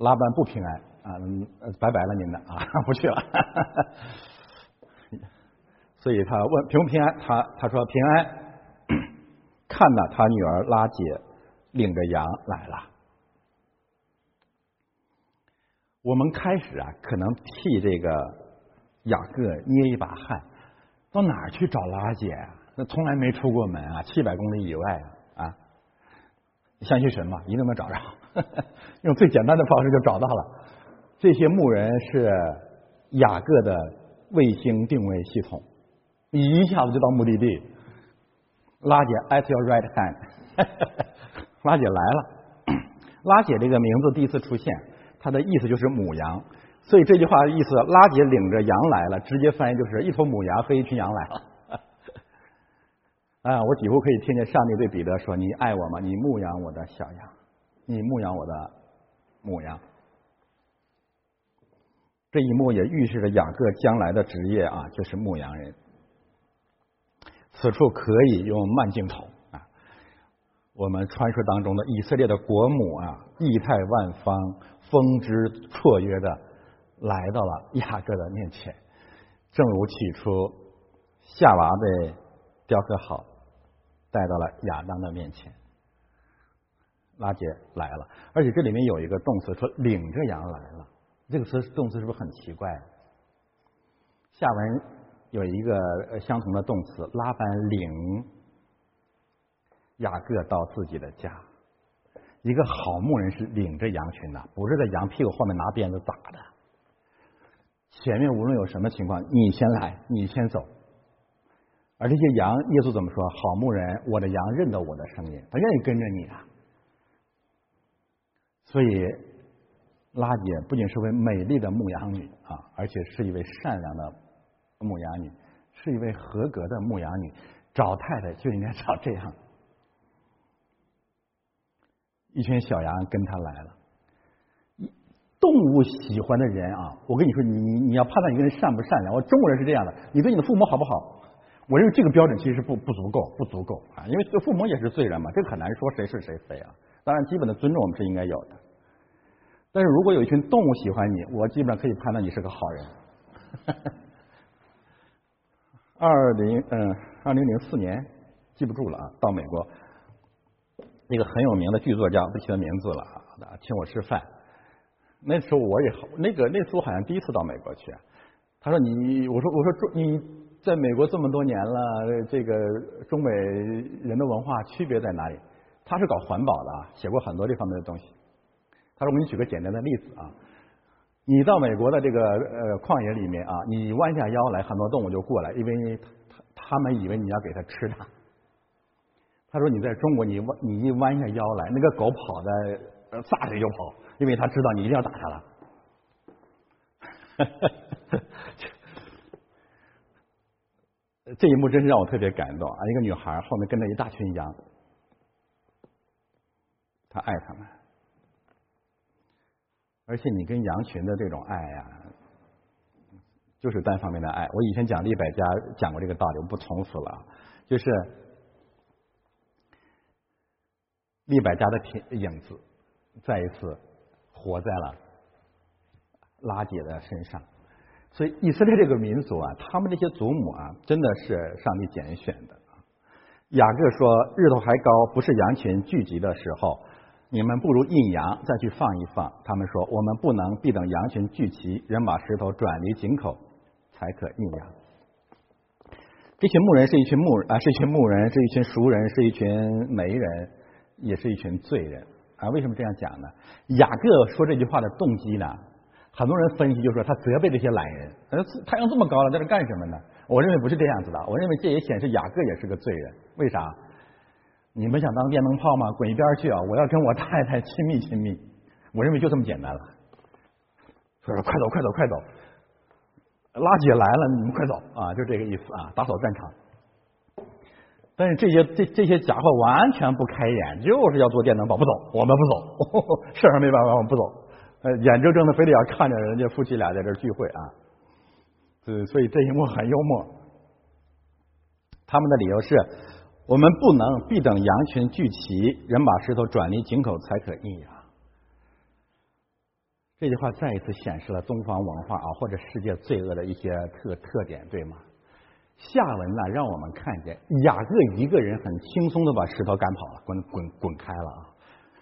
拉班不平安啊，拜拜了您的啊，不去了。所以他问平不平安，他他说平安。看到，他女儿拉姐领着羊来了。我们开始啊，可能替这个雅各捏一把汗，到哪儿去找拉姐啊？那从来没出过门啊，七百公里以外啊。相信神吧，一定能找着。用最简单的方式就找到了。这些牧人是雅各的卫星定位系统。一下子就到目的地，拉姐 at your right hand，拉姐来了。拉姐这个名字第一次出现，它的意思就是母羊，所以这句话的意思，拉姐领着羊来了，直接翻译就是一头母羊和一群羊来了。啊，我几乎可以听见上帝对彼得说：“你爱我吗？你牧养我的小羊，你牧养我的母羊。”这一幕也预示着雅各将来的职业啊，就是牧羊人。此处可以用慢镜头啊，我们传说当中的以色列的国母啊，仪态万方、风姿绰约的来到了雅各的面前，正如起初夏娃被雕刻好，带到了亚当的面前。拉杰来了，而且这里面有一个动词说领着羊来了，这个词动词是不是很奇怪？下文。有一个相同的动词，拉班领雅各到自己的家。一个好牧人是领着羊群的，不是在羊屁股后面拿鞭子打的。前面无论有什么情况，你先来，你先走。而这些羊，耶稣怎么说？好牧人，我的羊认得我的声音，他愿意跟着你啊。所以，拉姐不仅是位美丽的牧羊女啊，而且是一位善良的。牧羊女是一位合格的牧羊女，找太太就应该找这样。一群小羊跟他来了。动物喜欢的人啊，我跟你说，你你你要判断一个人善不善良，我中国人是这样的，你对你的父母好不好？我认为这个标准其实是不不足够，不足够啊，因为父母也是罪人嘛，这很难说谁是谁非啊。当然，基本的尊重我们是应该有的。但是如果有一群动物喜欢你，我基本上可以判断你是个好人。二零嗯，二零零四年记不住了啊，到美国，一个很有名的剧作家不记得名字了啊，请我吃饭。那时候我也好，那个那次我好像第一次到美国去。他说你，我说我说你在美国这么多年了，这个中美人的文化区别在哪里？他是搞环保的啊，写过很多这方面的东西。他说我给你举个简单的例子啊。你到美国的这个呃旷野里面啊，你弯下腰来，很多动物就过来，因为他他们以为你要给他吃的。他说你在中国，你弯你一弯下腰来，那个狗跑的撒腿就跑，因为他知道你一定要打他了。这一幕真是让我特别感动啊！一个女孩后面跟着一大群羊，他爱他们。而且你跟羊群的这种爱呀，就是单方面的爱。我以前讲利百家讲过这个道理，我不重复了。就是利百家的影影子再一次活在了拉姐的身上。所以以色列这个民族啊，他们这些祖母啊，真的是上帝拣选的。雅各说：“日头还高，不是羊群聚集的时候。”你们不如印羊再去放一放。他们说：“我们不能必等羊群聚齐，人把石头转离井口，才可印羊。”这群牧人是一群牧人啊，是一群牧人，是一群熟人，是一群媒人，也是一群罪人啊。为什么这样讲呢？雅各说这句话的动机呢？很多人分析就说他责备这些懒人。呃，太阳这么高了，在这干什么呢？我认为不是这样子的，我认为这也显示雅各也是个罪人。为啥？你们想当电灯泡吗？滚一边去啊！我要跟我太太亲密亲密。我认为就这么简单了。说说快走快走快走，拉姐来了，你们快走啊！就这个意思啊，打扫战场。但是这些这这些家伙完全不开眼，就是要做电灯泡，不走，我们不走，事儿没办法，我们不走。呃，眼睁睁的非得要看着人家夫妻俩在这聚会啊。呃，所以这一幕很幽默。他们的理由是：我们不能必等羊群聚齐，人把石头转离井口才可易啊。这句话再一次显示了东方文化啊，或者世界罪恶的一些特特点，对吗？下文呢，让我们看见雅各一个人很轻松的把石头赶跑了，滚滚滚开了啊！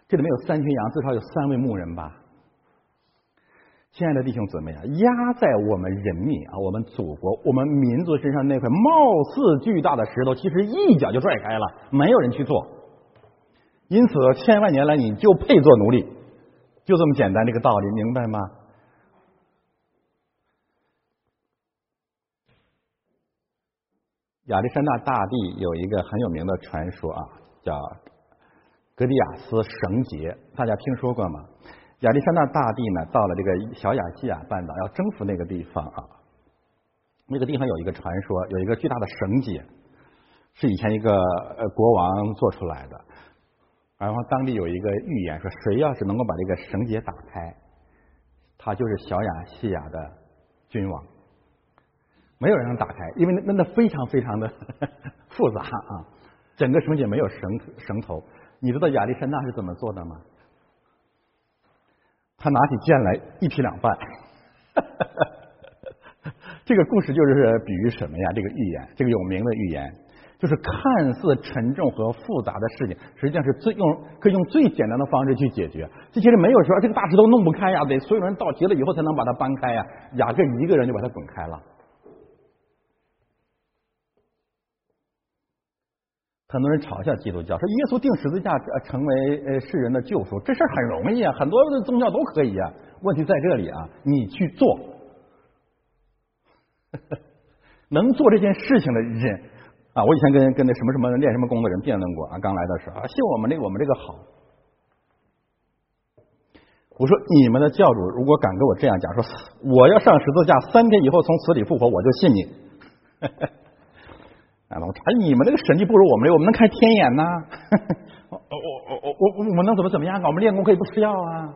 这里面有三群羊，至少有三位牧人吧。亲爱的弟兄姊妹啊，压在我们人民啊，我们祖国、我们民族身上那块貌似巨大的石头，其实一脚就拽开了，没有人去做。因此，千万年来你就配做奴隶，就这么简单，这个道理明白吗？亚历山大大帝有一个很有名的传说啊，叫格迪亚斯绳结，大家听说过吗？亚历山大大帝呢，到了这个小亚细亚半岛，要征服那个地方啊。那个地方有一个传说，有一个巨大的绳结，是以前一个呃国王做出来的。然后当地有一个预言说，谁要是能够把这个绳结打开，他就是小亚细亚的君王。没有人能打开，因为那那非常非常的 复杂啊！整个绳结没有绳绳头。你知道亚历山大是怎么做的吗？他拿起剑来一劈两半。这个故事就是比喻什么呀？这个预言，这个有名的预言，就是看似沉重和复杂的事情，实际上是最用可以用最简单的方式去解决。这些人没有说这个大石头弄不开呀，得所有人到齐了以后才能把它搬开呀。雅各一个人就把它滚开了。很多人嘲笑基督教，说耶稣钉十字架成为呃世人的救赎，这事儿很容易啊，很多的宗教都可以啊。问题在这里啊，你去做，能做这件事情的人啊，我以前跟跟那什么什么练什么功的人辩论过啊，刚来的时候啊，信我们这个我们这个好。我说你们的教主如果敢跟我这样讲，说我要上十字架三天以后从死里复活，我就信你。啊，我查你们这个神迹不如我们，我们能开天眼呐？我我我我我们能怎么怎么样？我们练功可以不吃药啊？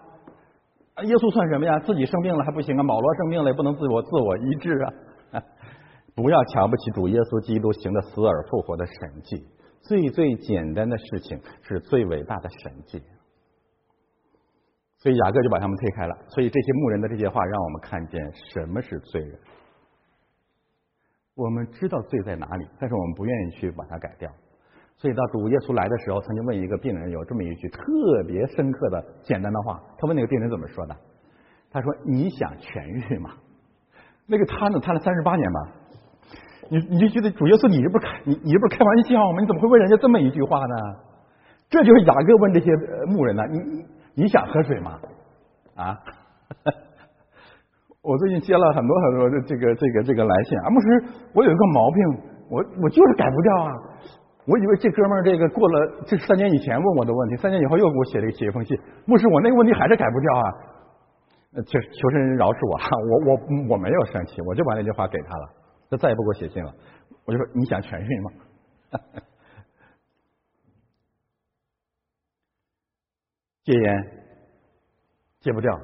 耶稣算什么呀？自己生病了还不行啊？保罗生病了也不能自我自我医治啊？不要瞧不起主耶稣基督行的死而复活的神迹，最最简单的事情是最伟大的神迹。所以雅各就把他们推开了。所以这些牧人的这些话，让我们看见什么是罪人。我们知道罪在哪里，但是我们不愿意去把它改掉。所以到主耶稣来的时候，曾经问一个病人有这么一句特别深刻的简单的话。他问那个病人怎么说的？他说：“你想痊愈吗？”那个瘫呢，瘫了三十八年吧。你你就觉得主耶稣，你这不是开你你这不是开玩笑吗？你怎么会问人家这么一句话呢？这就是雅各问这些牧人呢：“你你想喝水吗？”啊？我最近接了很多很多的这个这个这个来信啊，牧师，我有一个毛病，我我就是改不掉啊。我以为这哥们儿这个过了这三年以前问我的问题，三年以后又给我写了一写一封信，牧师，我那个问题还是改不掉啊。求求神饶恕我，我我我没有生气，我就把那句话给他了，他再也不给我写信了。我就说你想痊愈吗？戒烟戒不掉，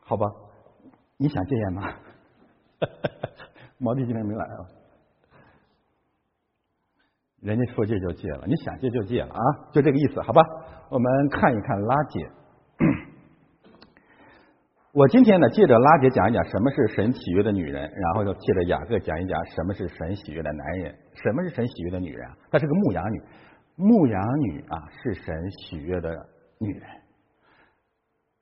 好吧。你想戒烟吗？毛弟今天没来啊。人家说戒就戒了，你想戒就戒了啊，就这个意思，好吧？我们看一看拉姐。我今天呢，借着拉姐讲一讲什么是神喜悦的女人，然后就借着雅各讲一讲什么是神喜悦的男人。什么是神喜悦的女人啊？她是个牧羊女，牧羊女啊是神喜悦的女人。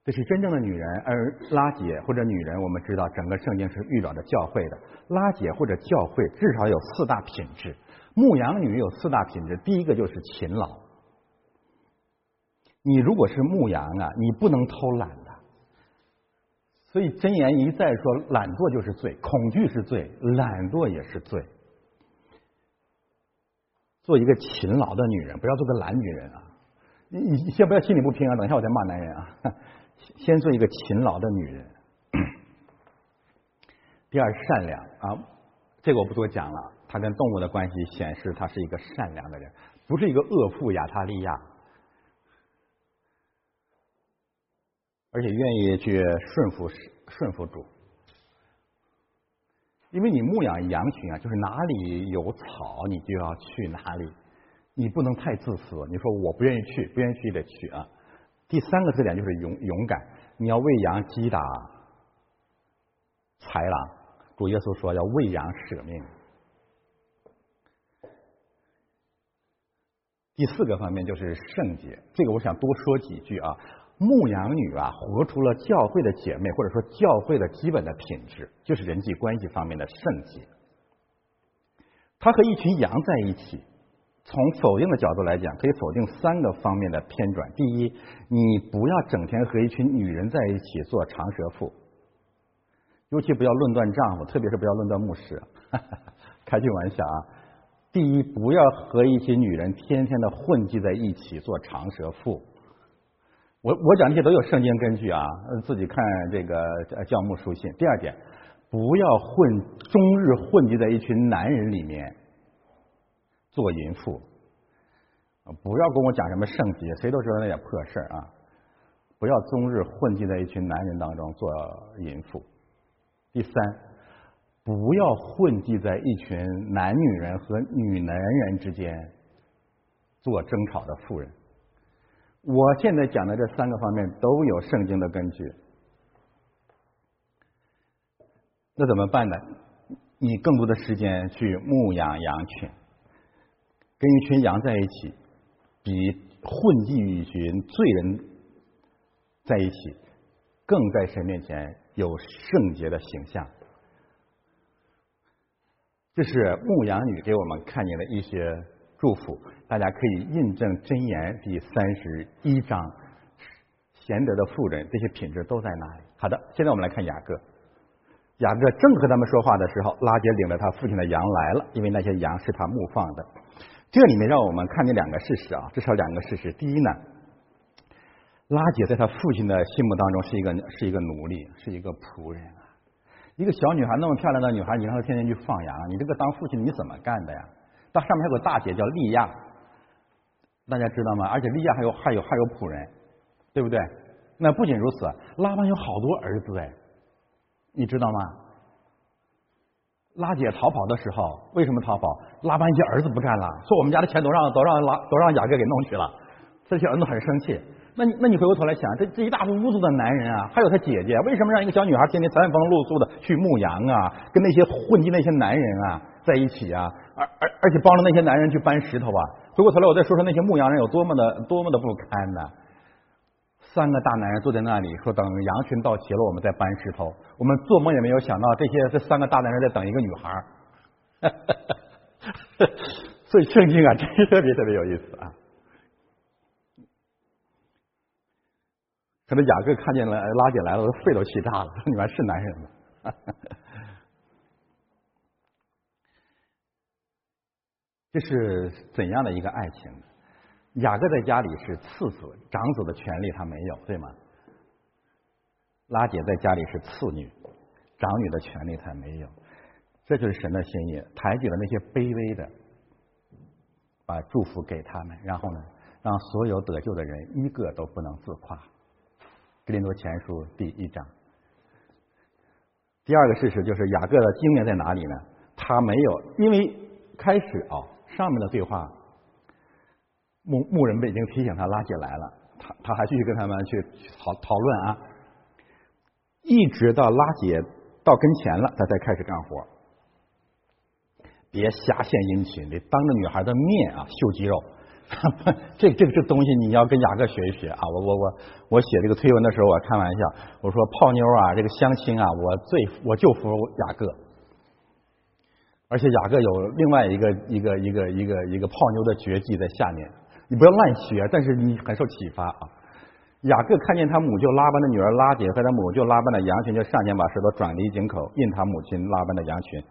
这是真正的女人，而拉姐或者女人，我们知道整个圣经是预表着教会的。拉姐或者教会至少有四大品质，牧羊女有四大品质，第一个就是勤劳。你如果是牧羊啊，你不能偷懒的。所以箴言一再说，懒惰就是罪，恐惧是罪，懒惰也是罪。做一个勤劳的女人，不要做个懒女人啊！你你先不要心里不平啊，等一下我再骂男人啊！先做一个勤劳的女人。第二，善良啊，这个我不多讲了。他跟动物的关系显示他是一个善良的人，不是一个恶妇亚塔利亚，而且愿意去顺服顺服主。因为你牧养羊群啊，就是哪里有草，你就要去哪里，你不能太自私。你说我不愿意去，不愿意去也得去啊。第三个特点就是勇勇敢，你要喂羊击打豺狼。主耶稣说要喂羊舍命。第四个方面就是圣洁，这个我想多说几句啊。牧羊女啊，活出了教会的姐妹，或者说教会的基本的品质，就是人际关系方面的圣洁。她和一群羊在一起，从否定的角度来讲，可以否定三个方面的偏转。第一，你不要整天和一群女人在一起做长舌妇，尤其不要论断丈夫，特别是不要论断牧师。开句玩笑啊！第一，不要和一些女人天天的混迹在一起做长舌妇。我我讲这些都有圣经根据啊，自己看这个教牧书信。第二点，不要混终日混迹在一群男人里面做淫妇，不要跟我讲什么圣洁，谁都知道那点破事儿啊！不要终日混迹在一群男人当中做淫妇。第三，不要混迹在一群男女人和女男人之间做争吵的妇人。我现在讲的这三个方面都有圣经的根据，那怎么办呢？你更多的时间去牧养羊群，跟一群羊在一起，比混迹一群罪人在一起，更在神面前有圣洁的形象。这是牧羊女给我们看见的一些祝福。大家可以印证《箴言》第三十一章，贤德的妇人这些品质都在哪里？好的，现在我们来看雅各。雅各正和他们说话的时候，拉杰领着他父亲的羊来了，因为那些羊是他牧放的。这里面让我们看见两个事实啊，至少两个事实。第一呢，拉姐在他父亲的心目当中是一个是一个奴隶，是一个仆人啊。一个小女孩那么漂亮的女孩，你让她天天去放羊，你这个当父亲你怎么干的呀？到上面还有个大姐叫利亚。大家知道吗？而且利亚还有还有还有仆人，对不对？那不仅如此，拉班有好多儿子哎，你知道吗？拉姐逃跑的时候，为什么逃跑？拉班一些儿子不干了，说我们家的钱都让都让拉都让雅各给弄去了，这些儿子很生气。那你那你回过头来想，这这一大屋子的男人啊，还有他姐姐，为什么让一个小女孩天天餐风露宿的去牧羊啊，跟那些混迹那些男人啊在一起啊，而而而且帮着那些男人去搬石头啊？回过头来，我再说说那些牧羊人有多么的多么的不堪呢？三个大男人坐在那里说：“等羊群到齐了，我们再搬石头。”我们做梦也没有想到，这些这三个大男人在等一个女孩。所以圣经啊，真是特别特别有意思啊！可能雅各看见了拉姐来了，肺都气炸了，说：“你们是男人吗？” 这是怎样的一个爱情？雅各在家里是次子，长子的权利他没有，对吗？拉姐在家里是次女，长女的权利他没有。这就是神的心意，抬举了那些卑微的，把祝福给他们，然后呢，让所有得救的人一个都不能自夸。格林多前书第一章。第二个事实就是雅各的经验在哪里呢？他没有，因为开始啊。上面的对话，牧牧人们已经提醒他拉姐来了，他他还继续跟他们去讨讨论啊，一直到拉姐到跟前了，他才开始干活。别瞎献殷勤，得当着女孩的面啊秀肌肉。这这这东西你要跟雅各学一学啊！我我我我写这个推文的时候，我开玩笑，我说泡妞啊，这个相亲啊，我最我就服雅各。而且雅各有另外一个一个一个一个一个泡妞的绝技在下面，你不要乱学，但是你很受启发啊。雅各看见他母舅拉班的女儿拉姐和他母舅拉班的羊群，就上前把石头转离井口，印他母亲拉班的羊群。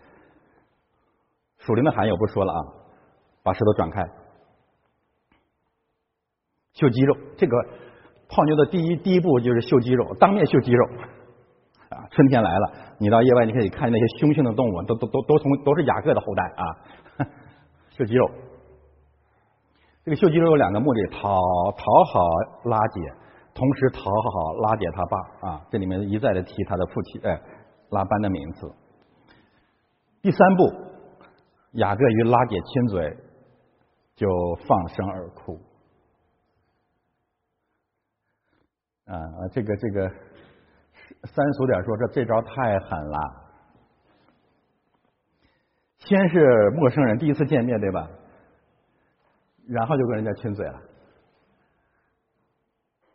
属灵的含义我不说了啊，把石头转开，秀肌肉。这个泡妞的第一第一步就是秀肌肉，当面秀肌肉。啊，春天来了，你到野外你可以看那些凶性的动物，都都都都从都是雅各的后代啊，秀肌肉。这个秀肌肉有两个目的：讨讨好拉姐，同时讨好拉姐他爸啊。这里面一再的提他的父亲哎拉班的名字。第三步，雅各与拉姐亲嘴，就放声而哭。啊，这个这个三俗点说，这这招太狠了。先是陌生人第一次见面，对吧？然后就跟人家亲嘴了，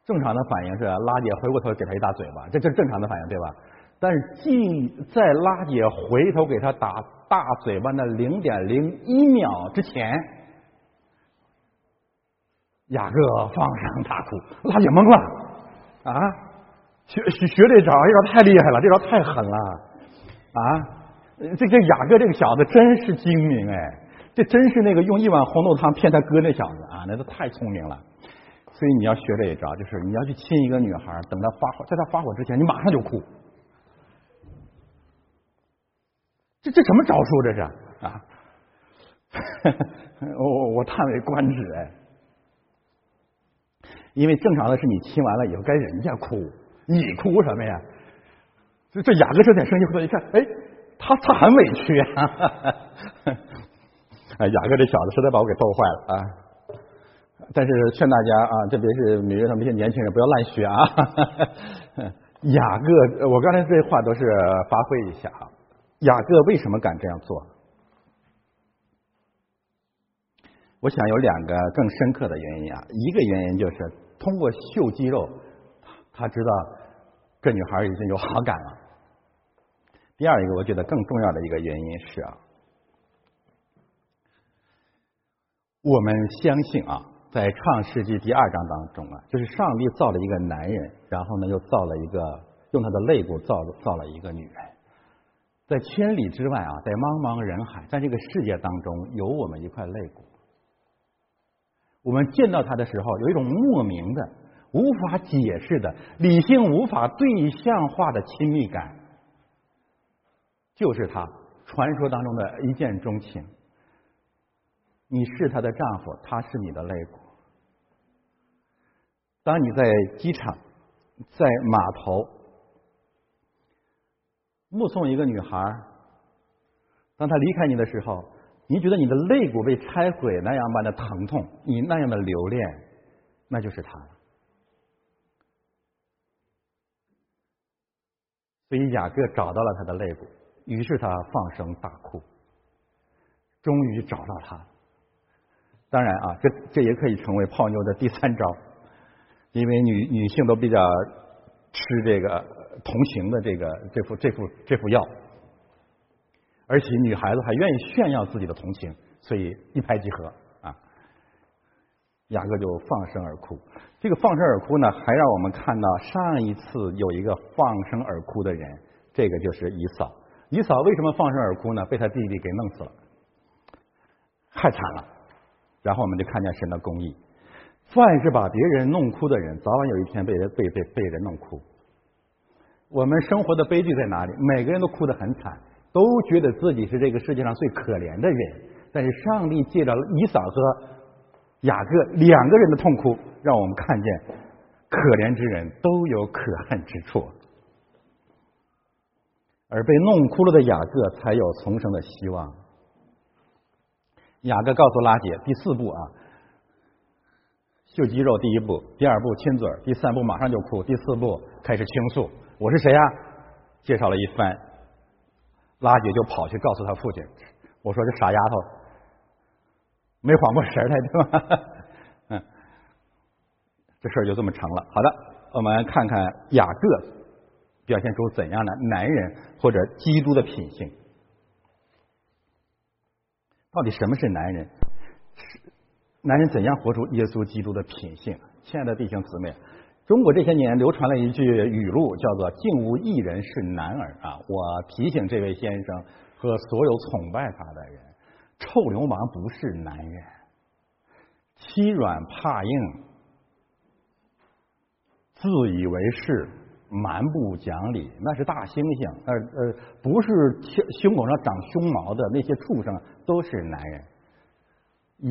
正常的反应是拉姐回过头给他一大嘴巴，这这是正常的反应对吧？但是进在拉姐回头给他打大嘴巴那零点零一秒之前，雅各放声大哭，拉姐懵了啊！学学学这招，这招太厉害了，这招太狠了啊！这这雅各这个小子真是精明哎。这真是那个用一碗红豆汤骗他哥那小子啊，那都太聪明了。所以你要学这一招，就是你要去亲一个女孩，等她发火，在她发火之前，你马上就哭。这这什么招数？这是啊？我我我叹为观止哎。因为正常的是你亲完了以后该人家哭，你哭什么呀？这这雅各这点生气，回头一看，哎，他他很委屈啊。啊，雅各这小子实在把我给逗坏了啊！但是劝大家啊，特别是女人上那些年轻人不要乱学啊。雅各，我刚才这话都是发挥一下啊。雅各为什么敢这样做？我想有两个更深刻的原因啊。一个原因就是通过秀肌肉，他知道这女孩已经有好感了。第二一个，我觉得更重要的一个原因是啊。我们相信啊，在创世纪第二章当中啊，就是上帝造了一个男人，然后呢又造了一个用他的肋骨造造了一个女人，在千里之外啊，在茫茫人海，在这个世界当中有我们一块肋骨。我们见到他的时候，有一种莫名的、无法解释的、理性无法对象化的亲密感，就是他传说当中的一见钟情。你是她的丈夫，他是你的肋骨。当你在机场、在码头目送一个女孩，当她离开你的时候，你觉得你的肋骨被拆毁那样般的疼痛，你那样的留恋，那就是她。所以雅各找到了他的肋骨，于是他放声大哭，终于找到她。当然啊，这这也可以成为泡妞的第三招，因为女女性都比较吃这个同情的这个这副这副这副药，而且女孩子还愿意炫耀自己的同情，所以一拍即合啊。雅各就放声而哭，这个放声而哭呢，还让我们看到上一次有一个放声而哭的人，这个就是姨嫂。姨嫂为什么放声而哭呢？被他弟弟给弄死了，太惨了。然后我们就看见神的公义，凡是把别人弄哭的人，早晚有一天被人被被被人弄哭。我们生活的悲剧在哪里？每个人都哭得很惨，都觉得自己是这个世界上最可怜的人。但是上帝借着以扫和雅各两个人的痛哭，让我们看见可怜之人都有可恨之处，而被弄哭了的雅各才有重生的希望。雅各告诉拉姐，第四步啊，秀肌肉，第一步，第二步亲嘴，第三步马上就哭，第四步开始倾诉，我是谁呀？介绍了一番，拉姐就跑去告诉他父亲，我说这傻丫头没缓过神来，对吧？嗯，这事儿就这么成了。好的，我们看看雅各表现出怎样的男人或者基督的品性。到底什么是男人？男人怎样活出耶稣基督的品性？亲爱的弟兄姊妹，中国这些年流传了一句语录，叫做“竟无一人是男儿”啊！我提醒这位先生和所有崇拜他的人：臭流氓不是男人，欺软怕硬，自以为是，蛮不讲理，那是大猩猩。呃呃，不是胸口上长胸毛的那些畜生都是男人。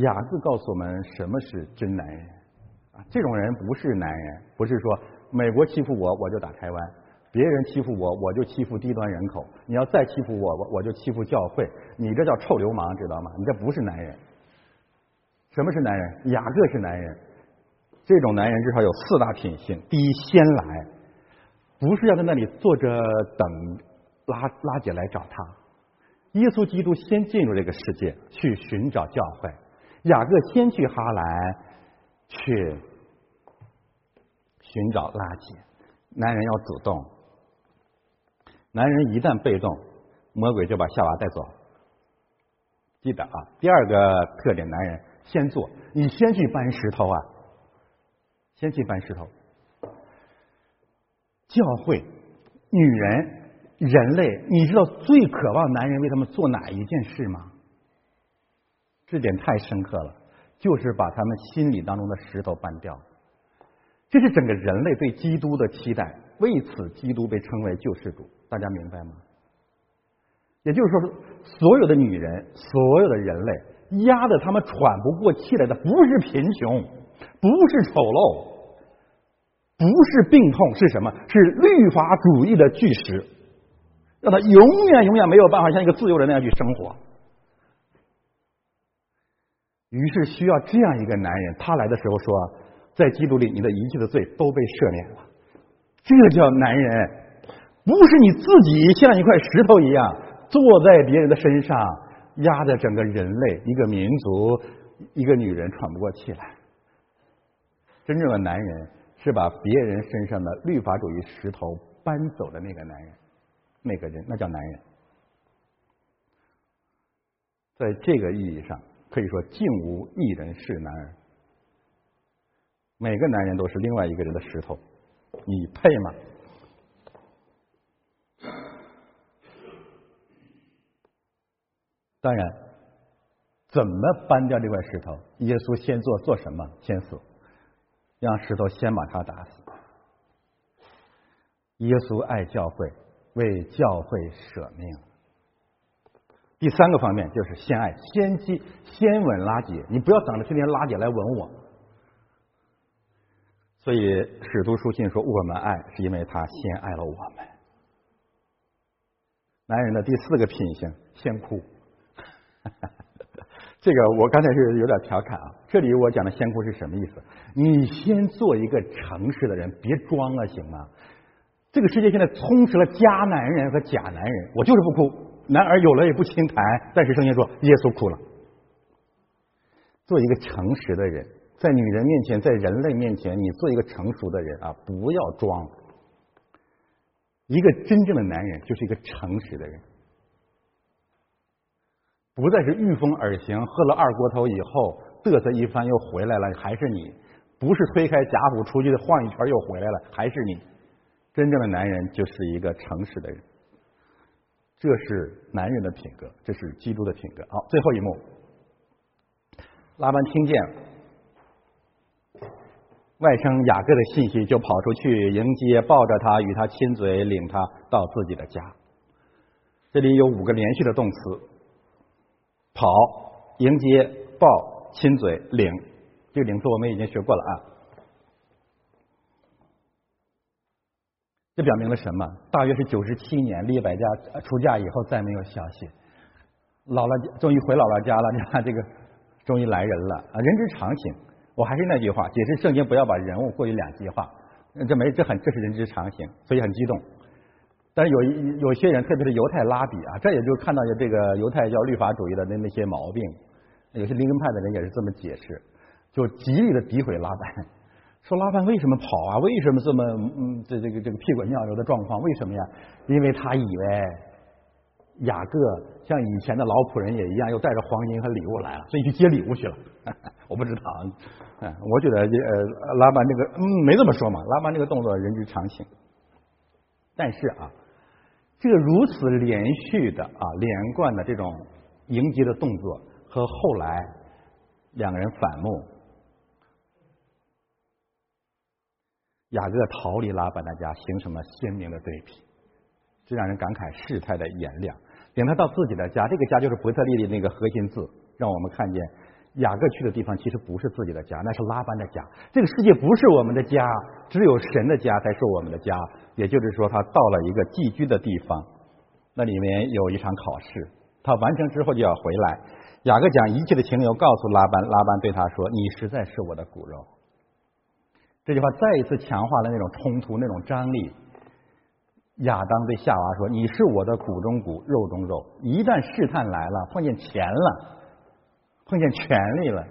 雅各告诉我们，什么是真男人？这种人不是男人，不是说美国欺负我我就打台湾，别人欺负我我就欺负低端人口，你要再欺负我我我就欺负教会，你这叫臭流氓，知道吗？你这不是男人。什么是男人？雅各是男人。这种男人至少有四大品性：第一，先来，不是要在那里坐着等拉拉姐来找他。耶稣基督先进入这个世界去寻找教会，雅各先去哈兰去。寻找垃圾，男人要主动。男人一旦被动，魔鬼就把夏娃带走。记得啊，第二个特点，男人先做，你先去搬石头啊，先去搬石头。教会，女人，人类，你知道最渴望男人为他们做哪一件事吗？这点太深刻了，就是把他们心里当中的石头搬掉。这是整个人类对基督的期待，为此基督被称为救世主，大家明白吗？也就是说，所有的女人，所有的人类，压得他们喘不过气来的，不是贫穷，不是丑陋，不是病痛，是什么？是律法主义的巨石，让他永远永远没有办法像一个自由人那样去生活。于是需要这样一个男人，他来的时候说。在基督里，你的一切的罪都被赦免了。这叫男人，不是你自己像一块石头一样坐在别人的身上，压着整个人类、一个民族、一个女人喘不过气来。真正的男人是把别人身上的律法主义石头搬走的那个男人，那个人那叫男人。在这个意义上，可以说，竟无一人是男儿。每个男人都是另外一个人的石头，你配吗？当然，怎么搬掉这块石头？耶稣先做做什么？先死，让石头先把他打死。耶稣爱教会，为教会舍命。第三个方面就是先爱，先接，先吻拉姐。你不要等着天天拉姐来吻我。所以使徒书信说：“我们爱，是因为他先爱了我们。”男人的第四个品性，先哭。这个我刚才是有点调侃啊。这里我讲的先哭是什么意思？你先做一个诚实的人，别装了，行吗？这个世界现在充斥了假男人和假男人。我就是不哭，男儿有了也不轻弹。但是圣经说，耶稣哭了。做一个诚实的人。在女人面前，在人类面前，你做一个成熟的人啊，不要装。一个真正的男人就是一个诚实的人，不再是御风而行，喝了二锅头以后嘚瑟一番又回来了，还是你；不是推开贾府出去晃一圈又回来了，还是你。真正的男人就是一个诚实的人，这是男人的品格，这是基督的品格。好，最后一幕，拉班听见。外甥雅各的信息就跑出去迎接，抱着他，与他亲嘴，领他到自己的家。这里有五个连续的动词：跑、迎接、抱、亲嘴、领。这个领字我们已经学过了啊。这表明了什么？大约是九十七年，李百家出嫁以后再没有消息。姥姥终于回姥姥家了，你看这个终于来人了啊，人之常情。我还是那句话，解释圣经不要把人物过于两极化，这没这很这是人之常情，所以很激动。但是有一有些人，特别是犹太拉比啊，这也就看到这个犹太教律法主义的那那些毛病。有些灵根派的人也是这么解释，就极力的诋毁拉班，说拉班为什么跑啊？为什么这么嗯这这个这个屁滚尿流的状况？为什么呀？因为他以为雅各像以前的老仆人也一样，又带着黄金和礼物来了，所以去接礼物去了。我不知道，嗯，我觉得呃，拉班这个嗯没这么说嘛，拉班这个动作人之常情。但是啊，这个如此连续的啊连贯的这种迎接的动作，和后来两个人反目，雅各逃离拉班的家，形成了鲜明的对比，这让人感慨事态的炎凉。领他到自己的家，这个家就是伯特利的那个核心字，让我们看见雅各去的地方其实不是自己的家，那是拉班的家。这个世界不是我们的家，只有神的家才是我们的家。也就是说，他到了一个寄居的地方，那里面有一场考试，他完成之后就要回来。雅各将一切的情由告诉拉班，拉班对他说：“你实在是我的骨肉。”这句话再一次强化了那种冲突、那种张力。亚当对夏娃说：“你是我的骨中骨，肉中肉。一旦试探来了，碰见钱了，碰见权力了，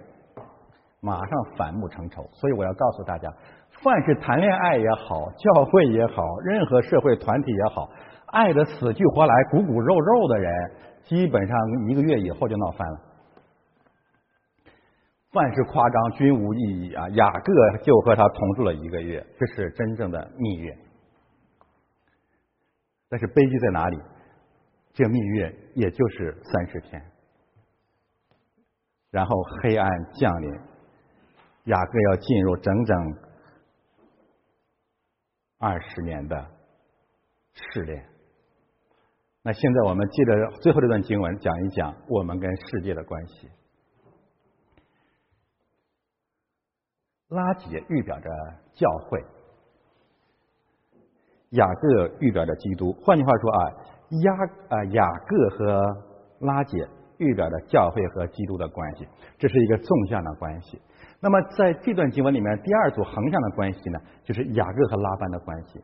马上反目成仇。所以我要告诉大家，凡是谈恋爱也好，教会也好，任何社会团体也好，爱的死去活来、骨骨肉肉的人，基本上一个月以后就闹翻了。凡是夸张，均无意义啊！雅各就和他同住了一个月，这是真正的蜜月。”但是悲剧在哪里？这蜜月也就是三十天，然后黑暗降临，雅各要进入整整二十年的试炼。那现在我们记得最后这段经文，讲一讲我们跟世界的关系。拉结预表着教会。雅各预表着基督，换句话说啊，雅啊雅各和拉结预表着教会和基督的关系，这是一个纵向的关系。那么在这段经文里面，第二组横向的关系呢，就是雅各和拉班的关系。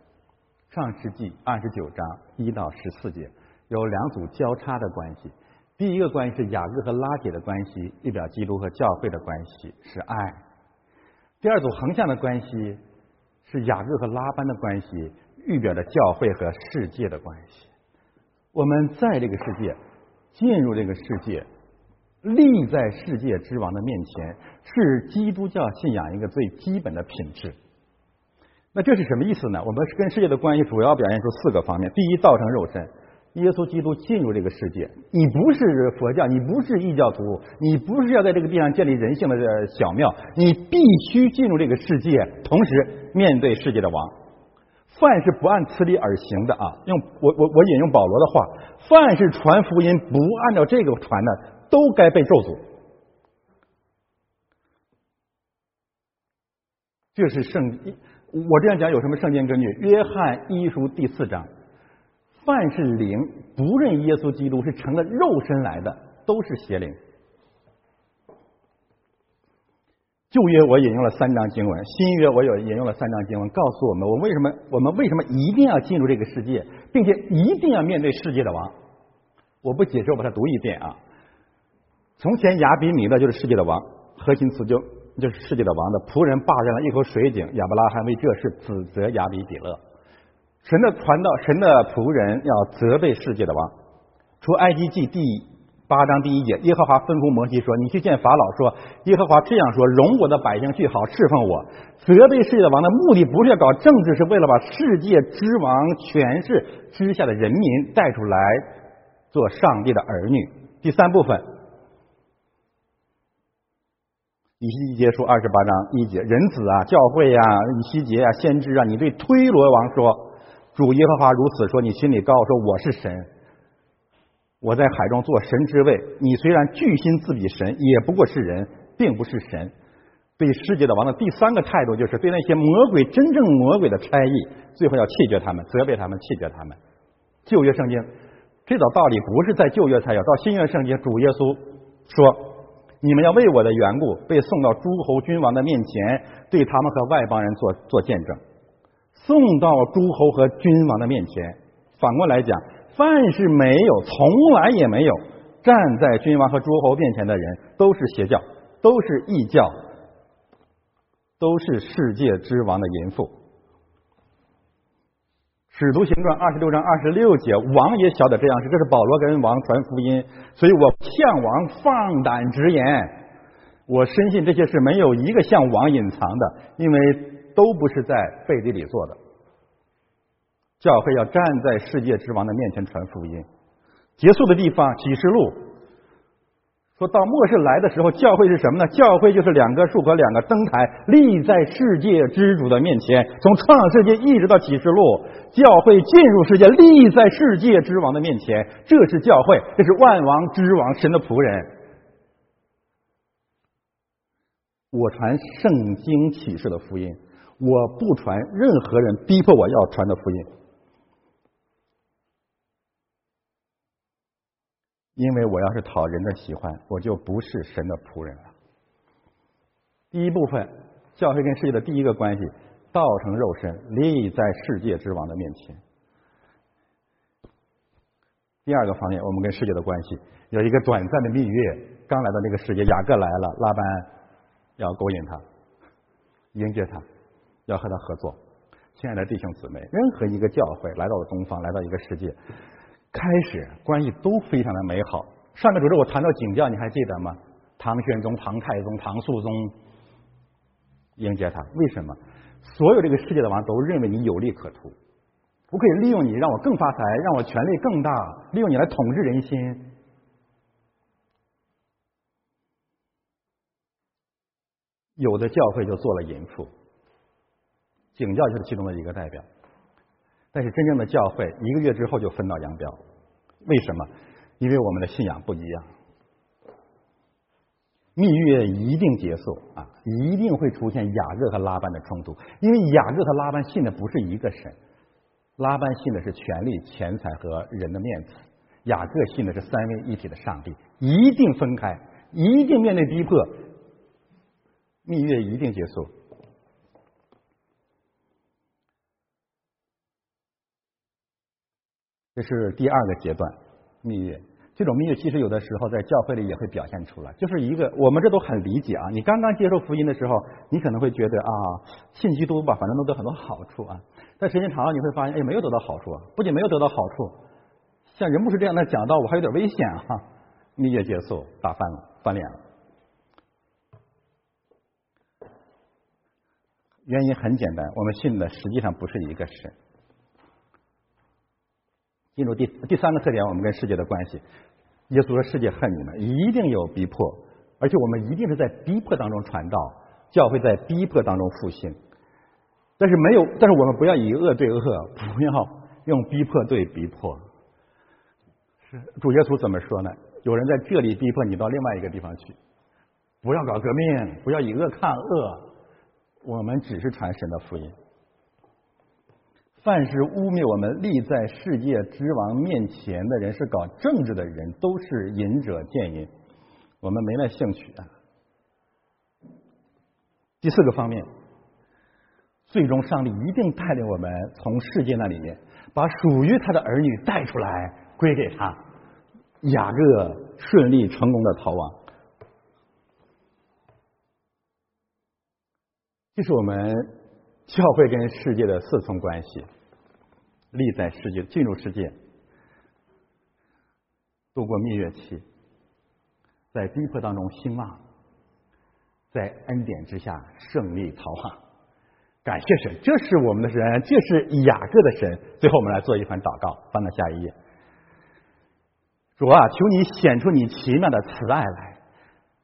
上世纪二十九章一到十四节有两组交叉的关系，第一个关系是雅各和拉姐的关系，预表基督和教会的关系是爱；第二组横向的关系是雅各和拉班的关系。预表着教会和世界的关系。我们在这个世界，进入这个世界，立在世界之王的面前，是基督教信仰一个最基本的品质。那这是什么意思呢？我们跟世界的关系主要表现出四个方面：第一，道成肉身，耶稣基督进入这个世界。你不是佛教，你不是异教徒，你不是要在这个地上建立人性的小庙，你必须进入这个世界，同时面对世界的王。凡是不按此理而行的啊，用我我我引用保罗的话，凡是传福音不按照这个传的，都该被咒诅。这是圣，我这样讲有什么圣经根据？约翰一书第四章，凡是灵不认耶稣基督是成了肉身来的，都是邪灵。旧约我引用了三章经文，新约我有引用了三章经文，告诉我们我为什么我们为什么一定要进入这个世界，并且一定要面对世界的王。我不解释，我把它读一遍啊。从前亚比米勒就是世界的王，核心词就就是世界的王的仆人霸占了一口水井，亚伯拉罕为这事指责亚比比勒。神的传道，神的仆人要责备世界的王。出埃及记第。八章第一节，耶和华吩咐摩西说：“你去见法老，说耶和华这样说：容我的百姓去，好侍奉我。责备世界的王的目的不是要搞政治，是为了把世界之王权势之下的人民带出来做上帝的儿女。”第三部分，以西结书二十八章一节，人子啊，教会啊，以西结啊，先知啊，你对推罗王说：“主耶和华如此说，你心里高说我是神。”我在海中做神之位，你虽然巨心自比神，也不过是人，并不是神。对世界的王的第三个态度，就是对那些魔鬼真正魔鬼的差役，最后要弃绝他们，责备他们，弃绝他们。旧约圣经这道道理不是在旧约才有，到新约圣经，主耶稣说：“你们要为我的缘故被送到诸侯君王的面前，对他们和外邦人做做见证。”送到诸侯和君王的面前，反过来讲。凡是没有，从来也没有站在君王和诸侯面前的人，都是邪教，都是异教，都是世界之王的淫妇。使徒行传二十六章二十六节，王也晓得这样是，这是保罗跟王传福音，所以我向王放胆直言，我深信这些事没有一个向王隐藏的，因为都不是在背地里做的。教会要站在世界之王的面前传福音。结束的地方启示录。说到末世来的时候，教会是什么呢？教会就是两棵树和两个灯台立在世界之主的面前。从创世界一直到启示录，教会进入世界，立在世界之王的面前。这是教会，这是万王之王神的仆人。我传圣经启示的福音，我不传任何人逼迫我要传的福音。因为我要是讨人的喜欢，我就不是神的仆人了。第一部分，教会跟世界的第一个关系，道成肉身，立在世界之王的面前。第二个方面，我们跟世界的关系，有一个短暂的蜜月，刚来到那个世界，雅各来了，拉班要勾引他，迎接他，要和他合作。亲爱的弟兄姊妹，任何一个教会来到了东方，来到一个世界。开始关系都非常的美好。上面主日我谈到景教，你还记得吗？唐玄宗、唐太宗、唐肃宗迎接他，为什么？所有这个世界的王都认为你有利可图，我可以利用你让我更发财，让我权力更大，利用你来统治人心。有的教会就做了淫妇，景教就是其中的一个代表。但是真正的教会一个月之后就分道扬镳，为什么？因为我们的信仰不一样。蜜月一定结束啊，一定会出现雅各和拉班的冲突，因为雅各和拉班信的不是一个神，拉班信的是权力、钱财和人的面子，雅各信的是三位一体的上帝，一定分开，一定面对逼迫，蜜月一定结束。这是第二个阶段，蜜月。这种蜜月其实有的时候在教会里也会表现出来，就是一个我们这都很理解啊。你刚刚接受福音的时候，你可能会觉得啊，信基督吧，反正能得很多好处啊。但时间长了，你会发现，哎，没有得到好处啊。不仅没有得到好处，像人不是这样的讲道，我还有点危险啊。蜜月结束，打翻了，翻脸了。原因很简单，我们信的实际上不是一个神。进入第第三个特点，我们跟世界的关系。耶稣说：“世界恨你们，一定有逼迫，而且我们一定是在逼迫当中传道，教会在逼迫当中复兴。但是没有，但是我们不要以恶对恶，不要用逼迫对逼迫。是主耶稣怎么说呢？有人在这里逼迫你，到另外一个地方去，不要搞革命，不要以恶抗恶。我们只是传神的福音。”凡是污蔑我们立在世界之王面前的人，是搞政治的人，都是隐者见隐，我们没那兴趣啊。第四个方面，最终上帝一定带领我们从世界那里面把属于他的儿女带出来归给他。雅各顺利成功的逃亡，这是我们教会跟世界的四层关系。立在世界，进入世界，度过蜜月期，在逼迫当中兴旺，在恩典之下胜利逃亡。感谢神，这是我们的神，这是雅各的神。最后，我们来做一番祷告，翻到下一页。主啊，求你显出你奇妙的慈爱来。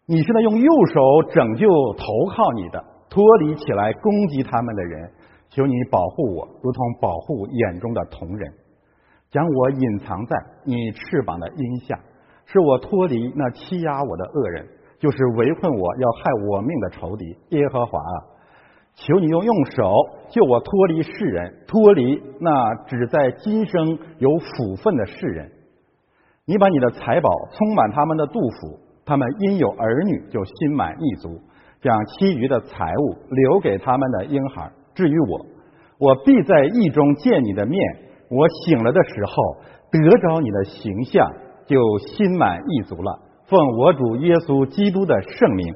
你是在用右手拯救投靠你的、脱离起来攻击他们的人。求你保护我，如同保护眼中的瞳人，将我隐藏在你翅膀的荫下，使我脱离那欺压我的恶人，就是围困我要害我命的仇敌。耶和华啊，求你用用手救我脱离世人，脱离那只在今生有福分的世人。你把你的财宝充满他们的杜甫，他们因有儿女就心满意足，将其余的财物留给他们的婴孩。至于我，我必在意中见你的面。我醒了的时候，得着你的形象，就心满意足了。奉我主耶稣基督的圣名。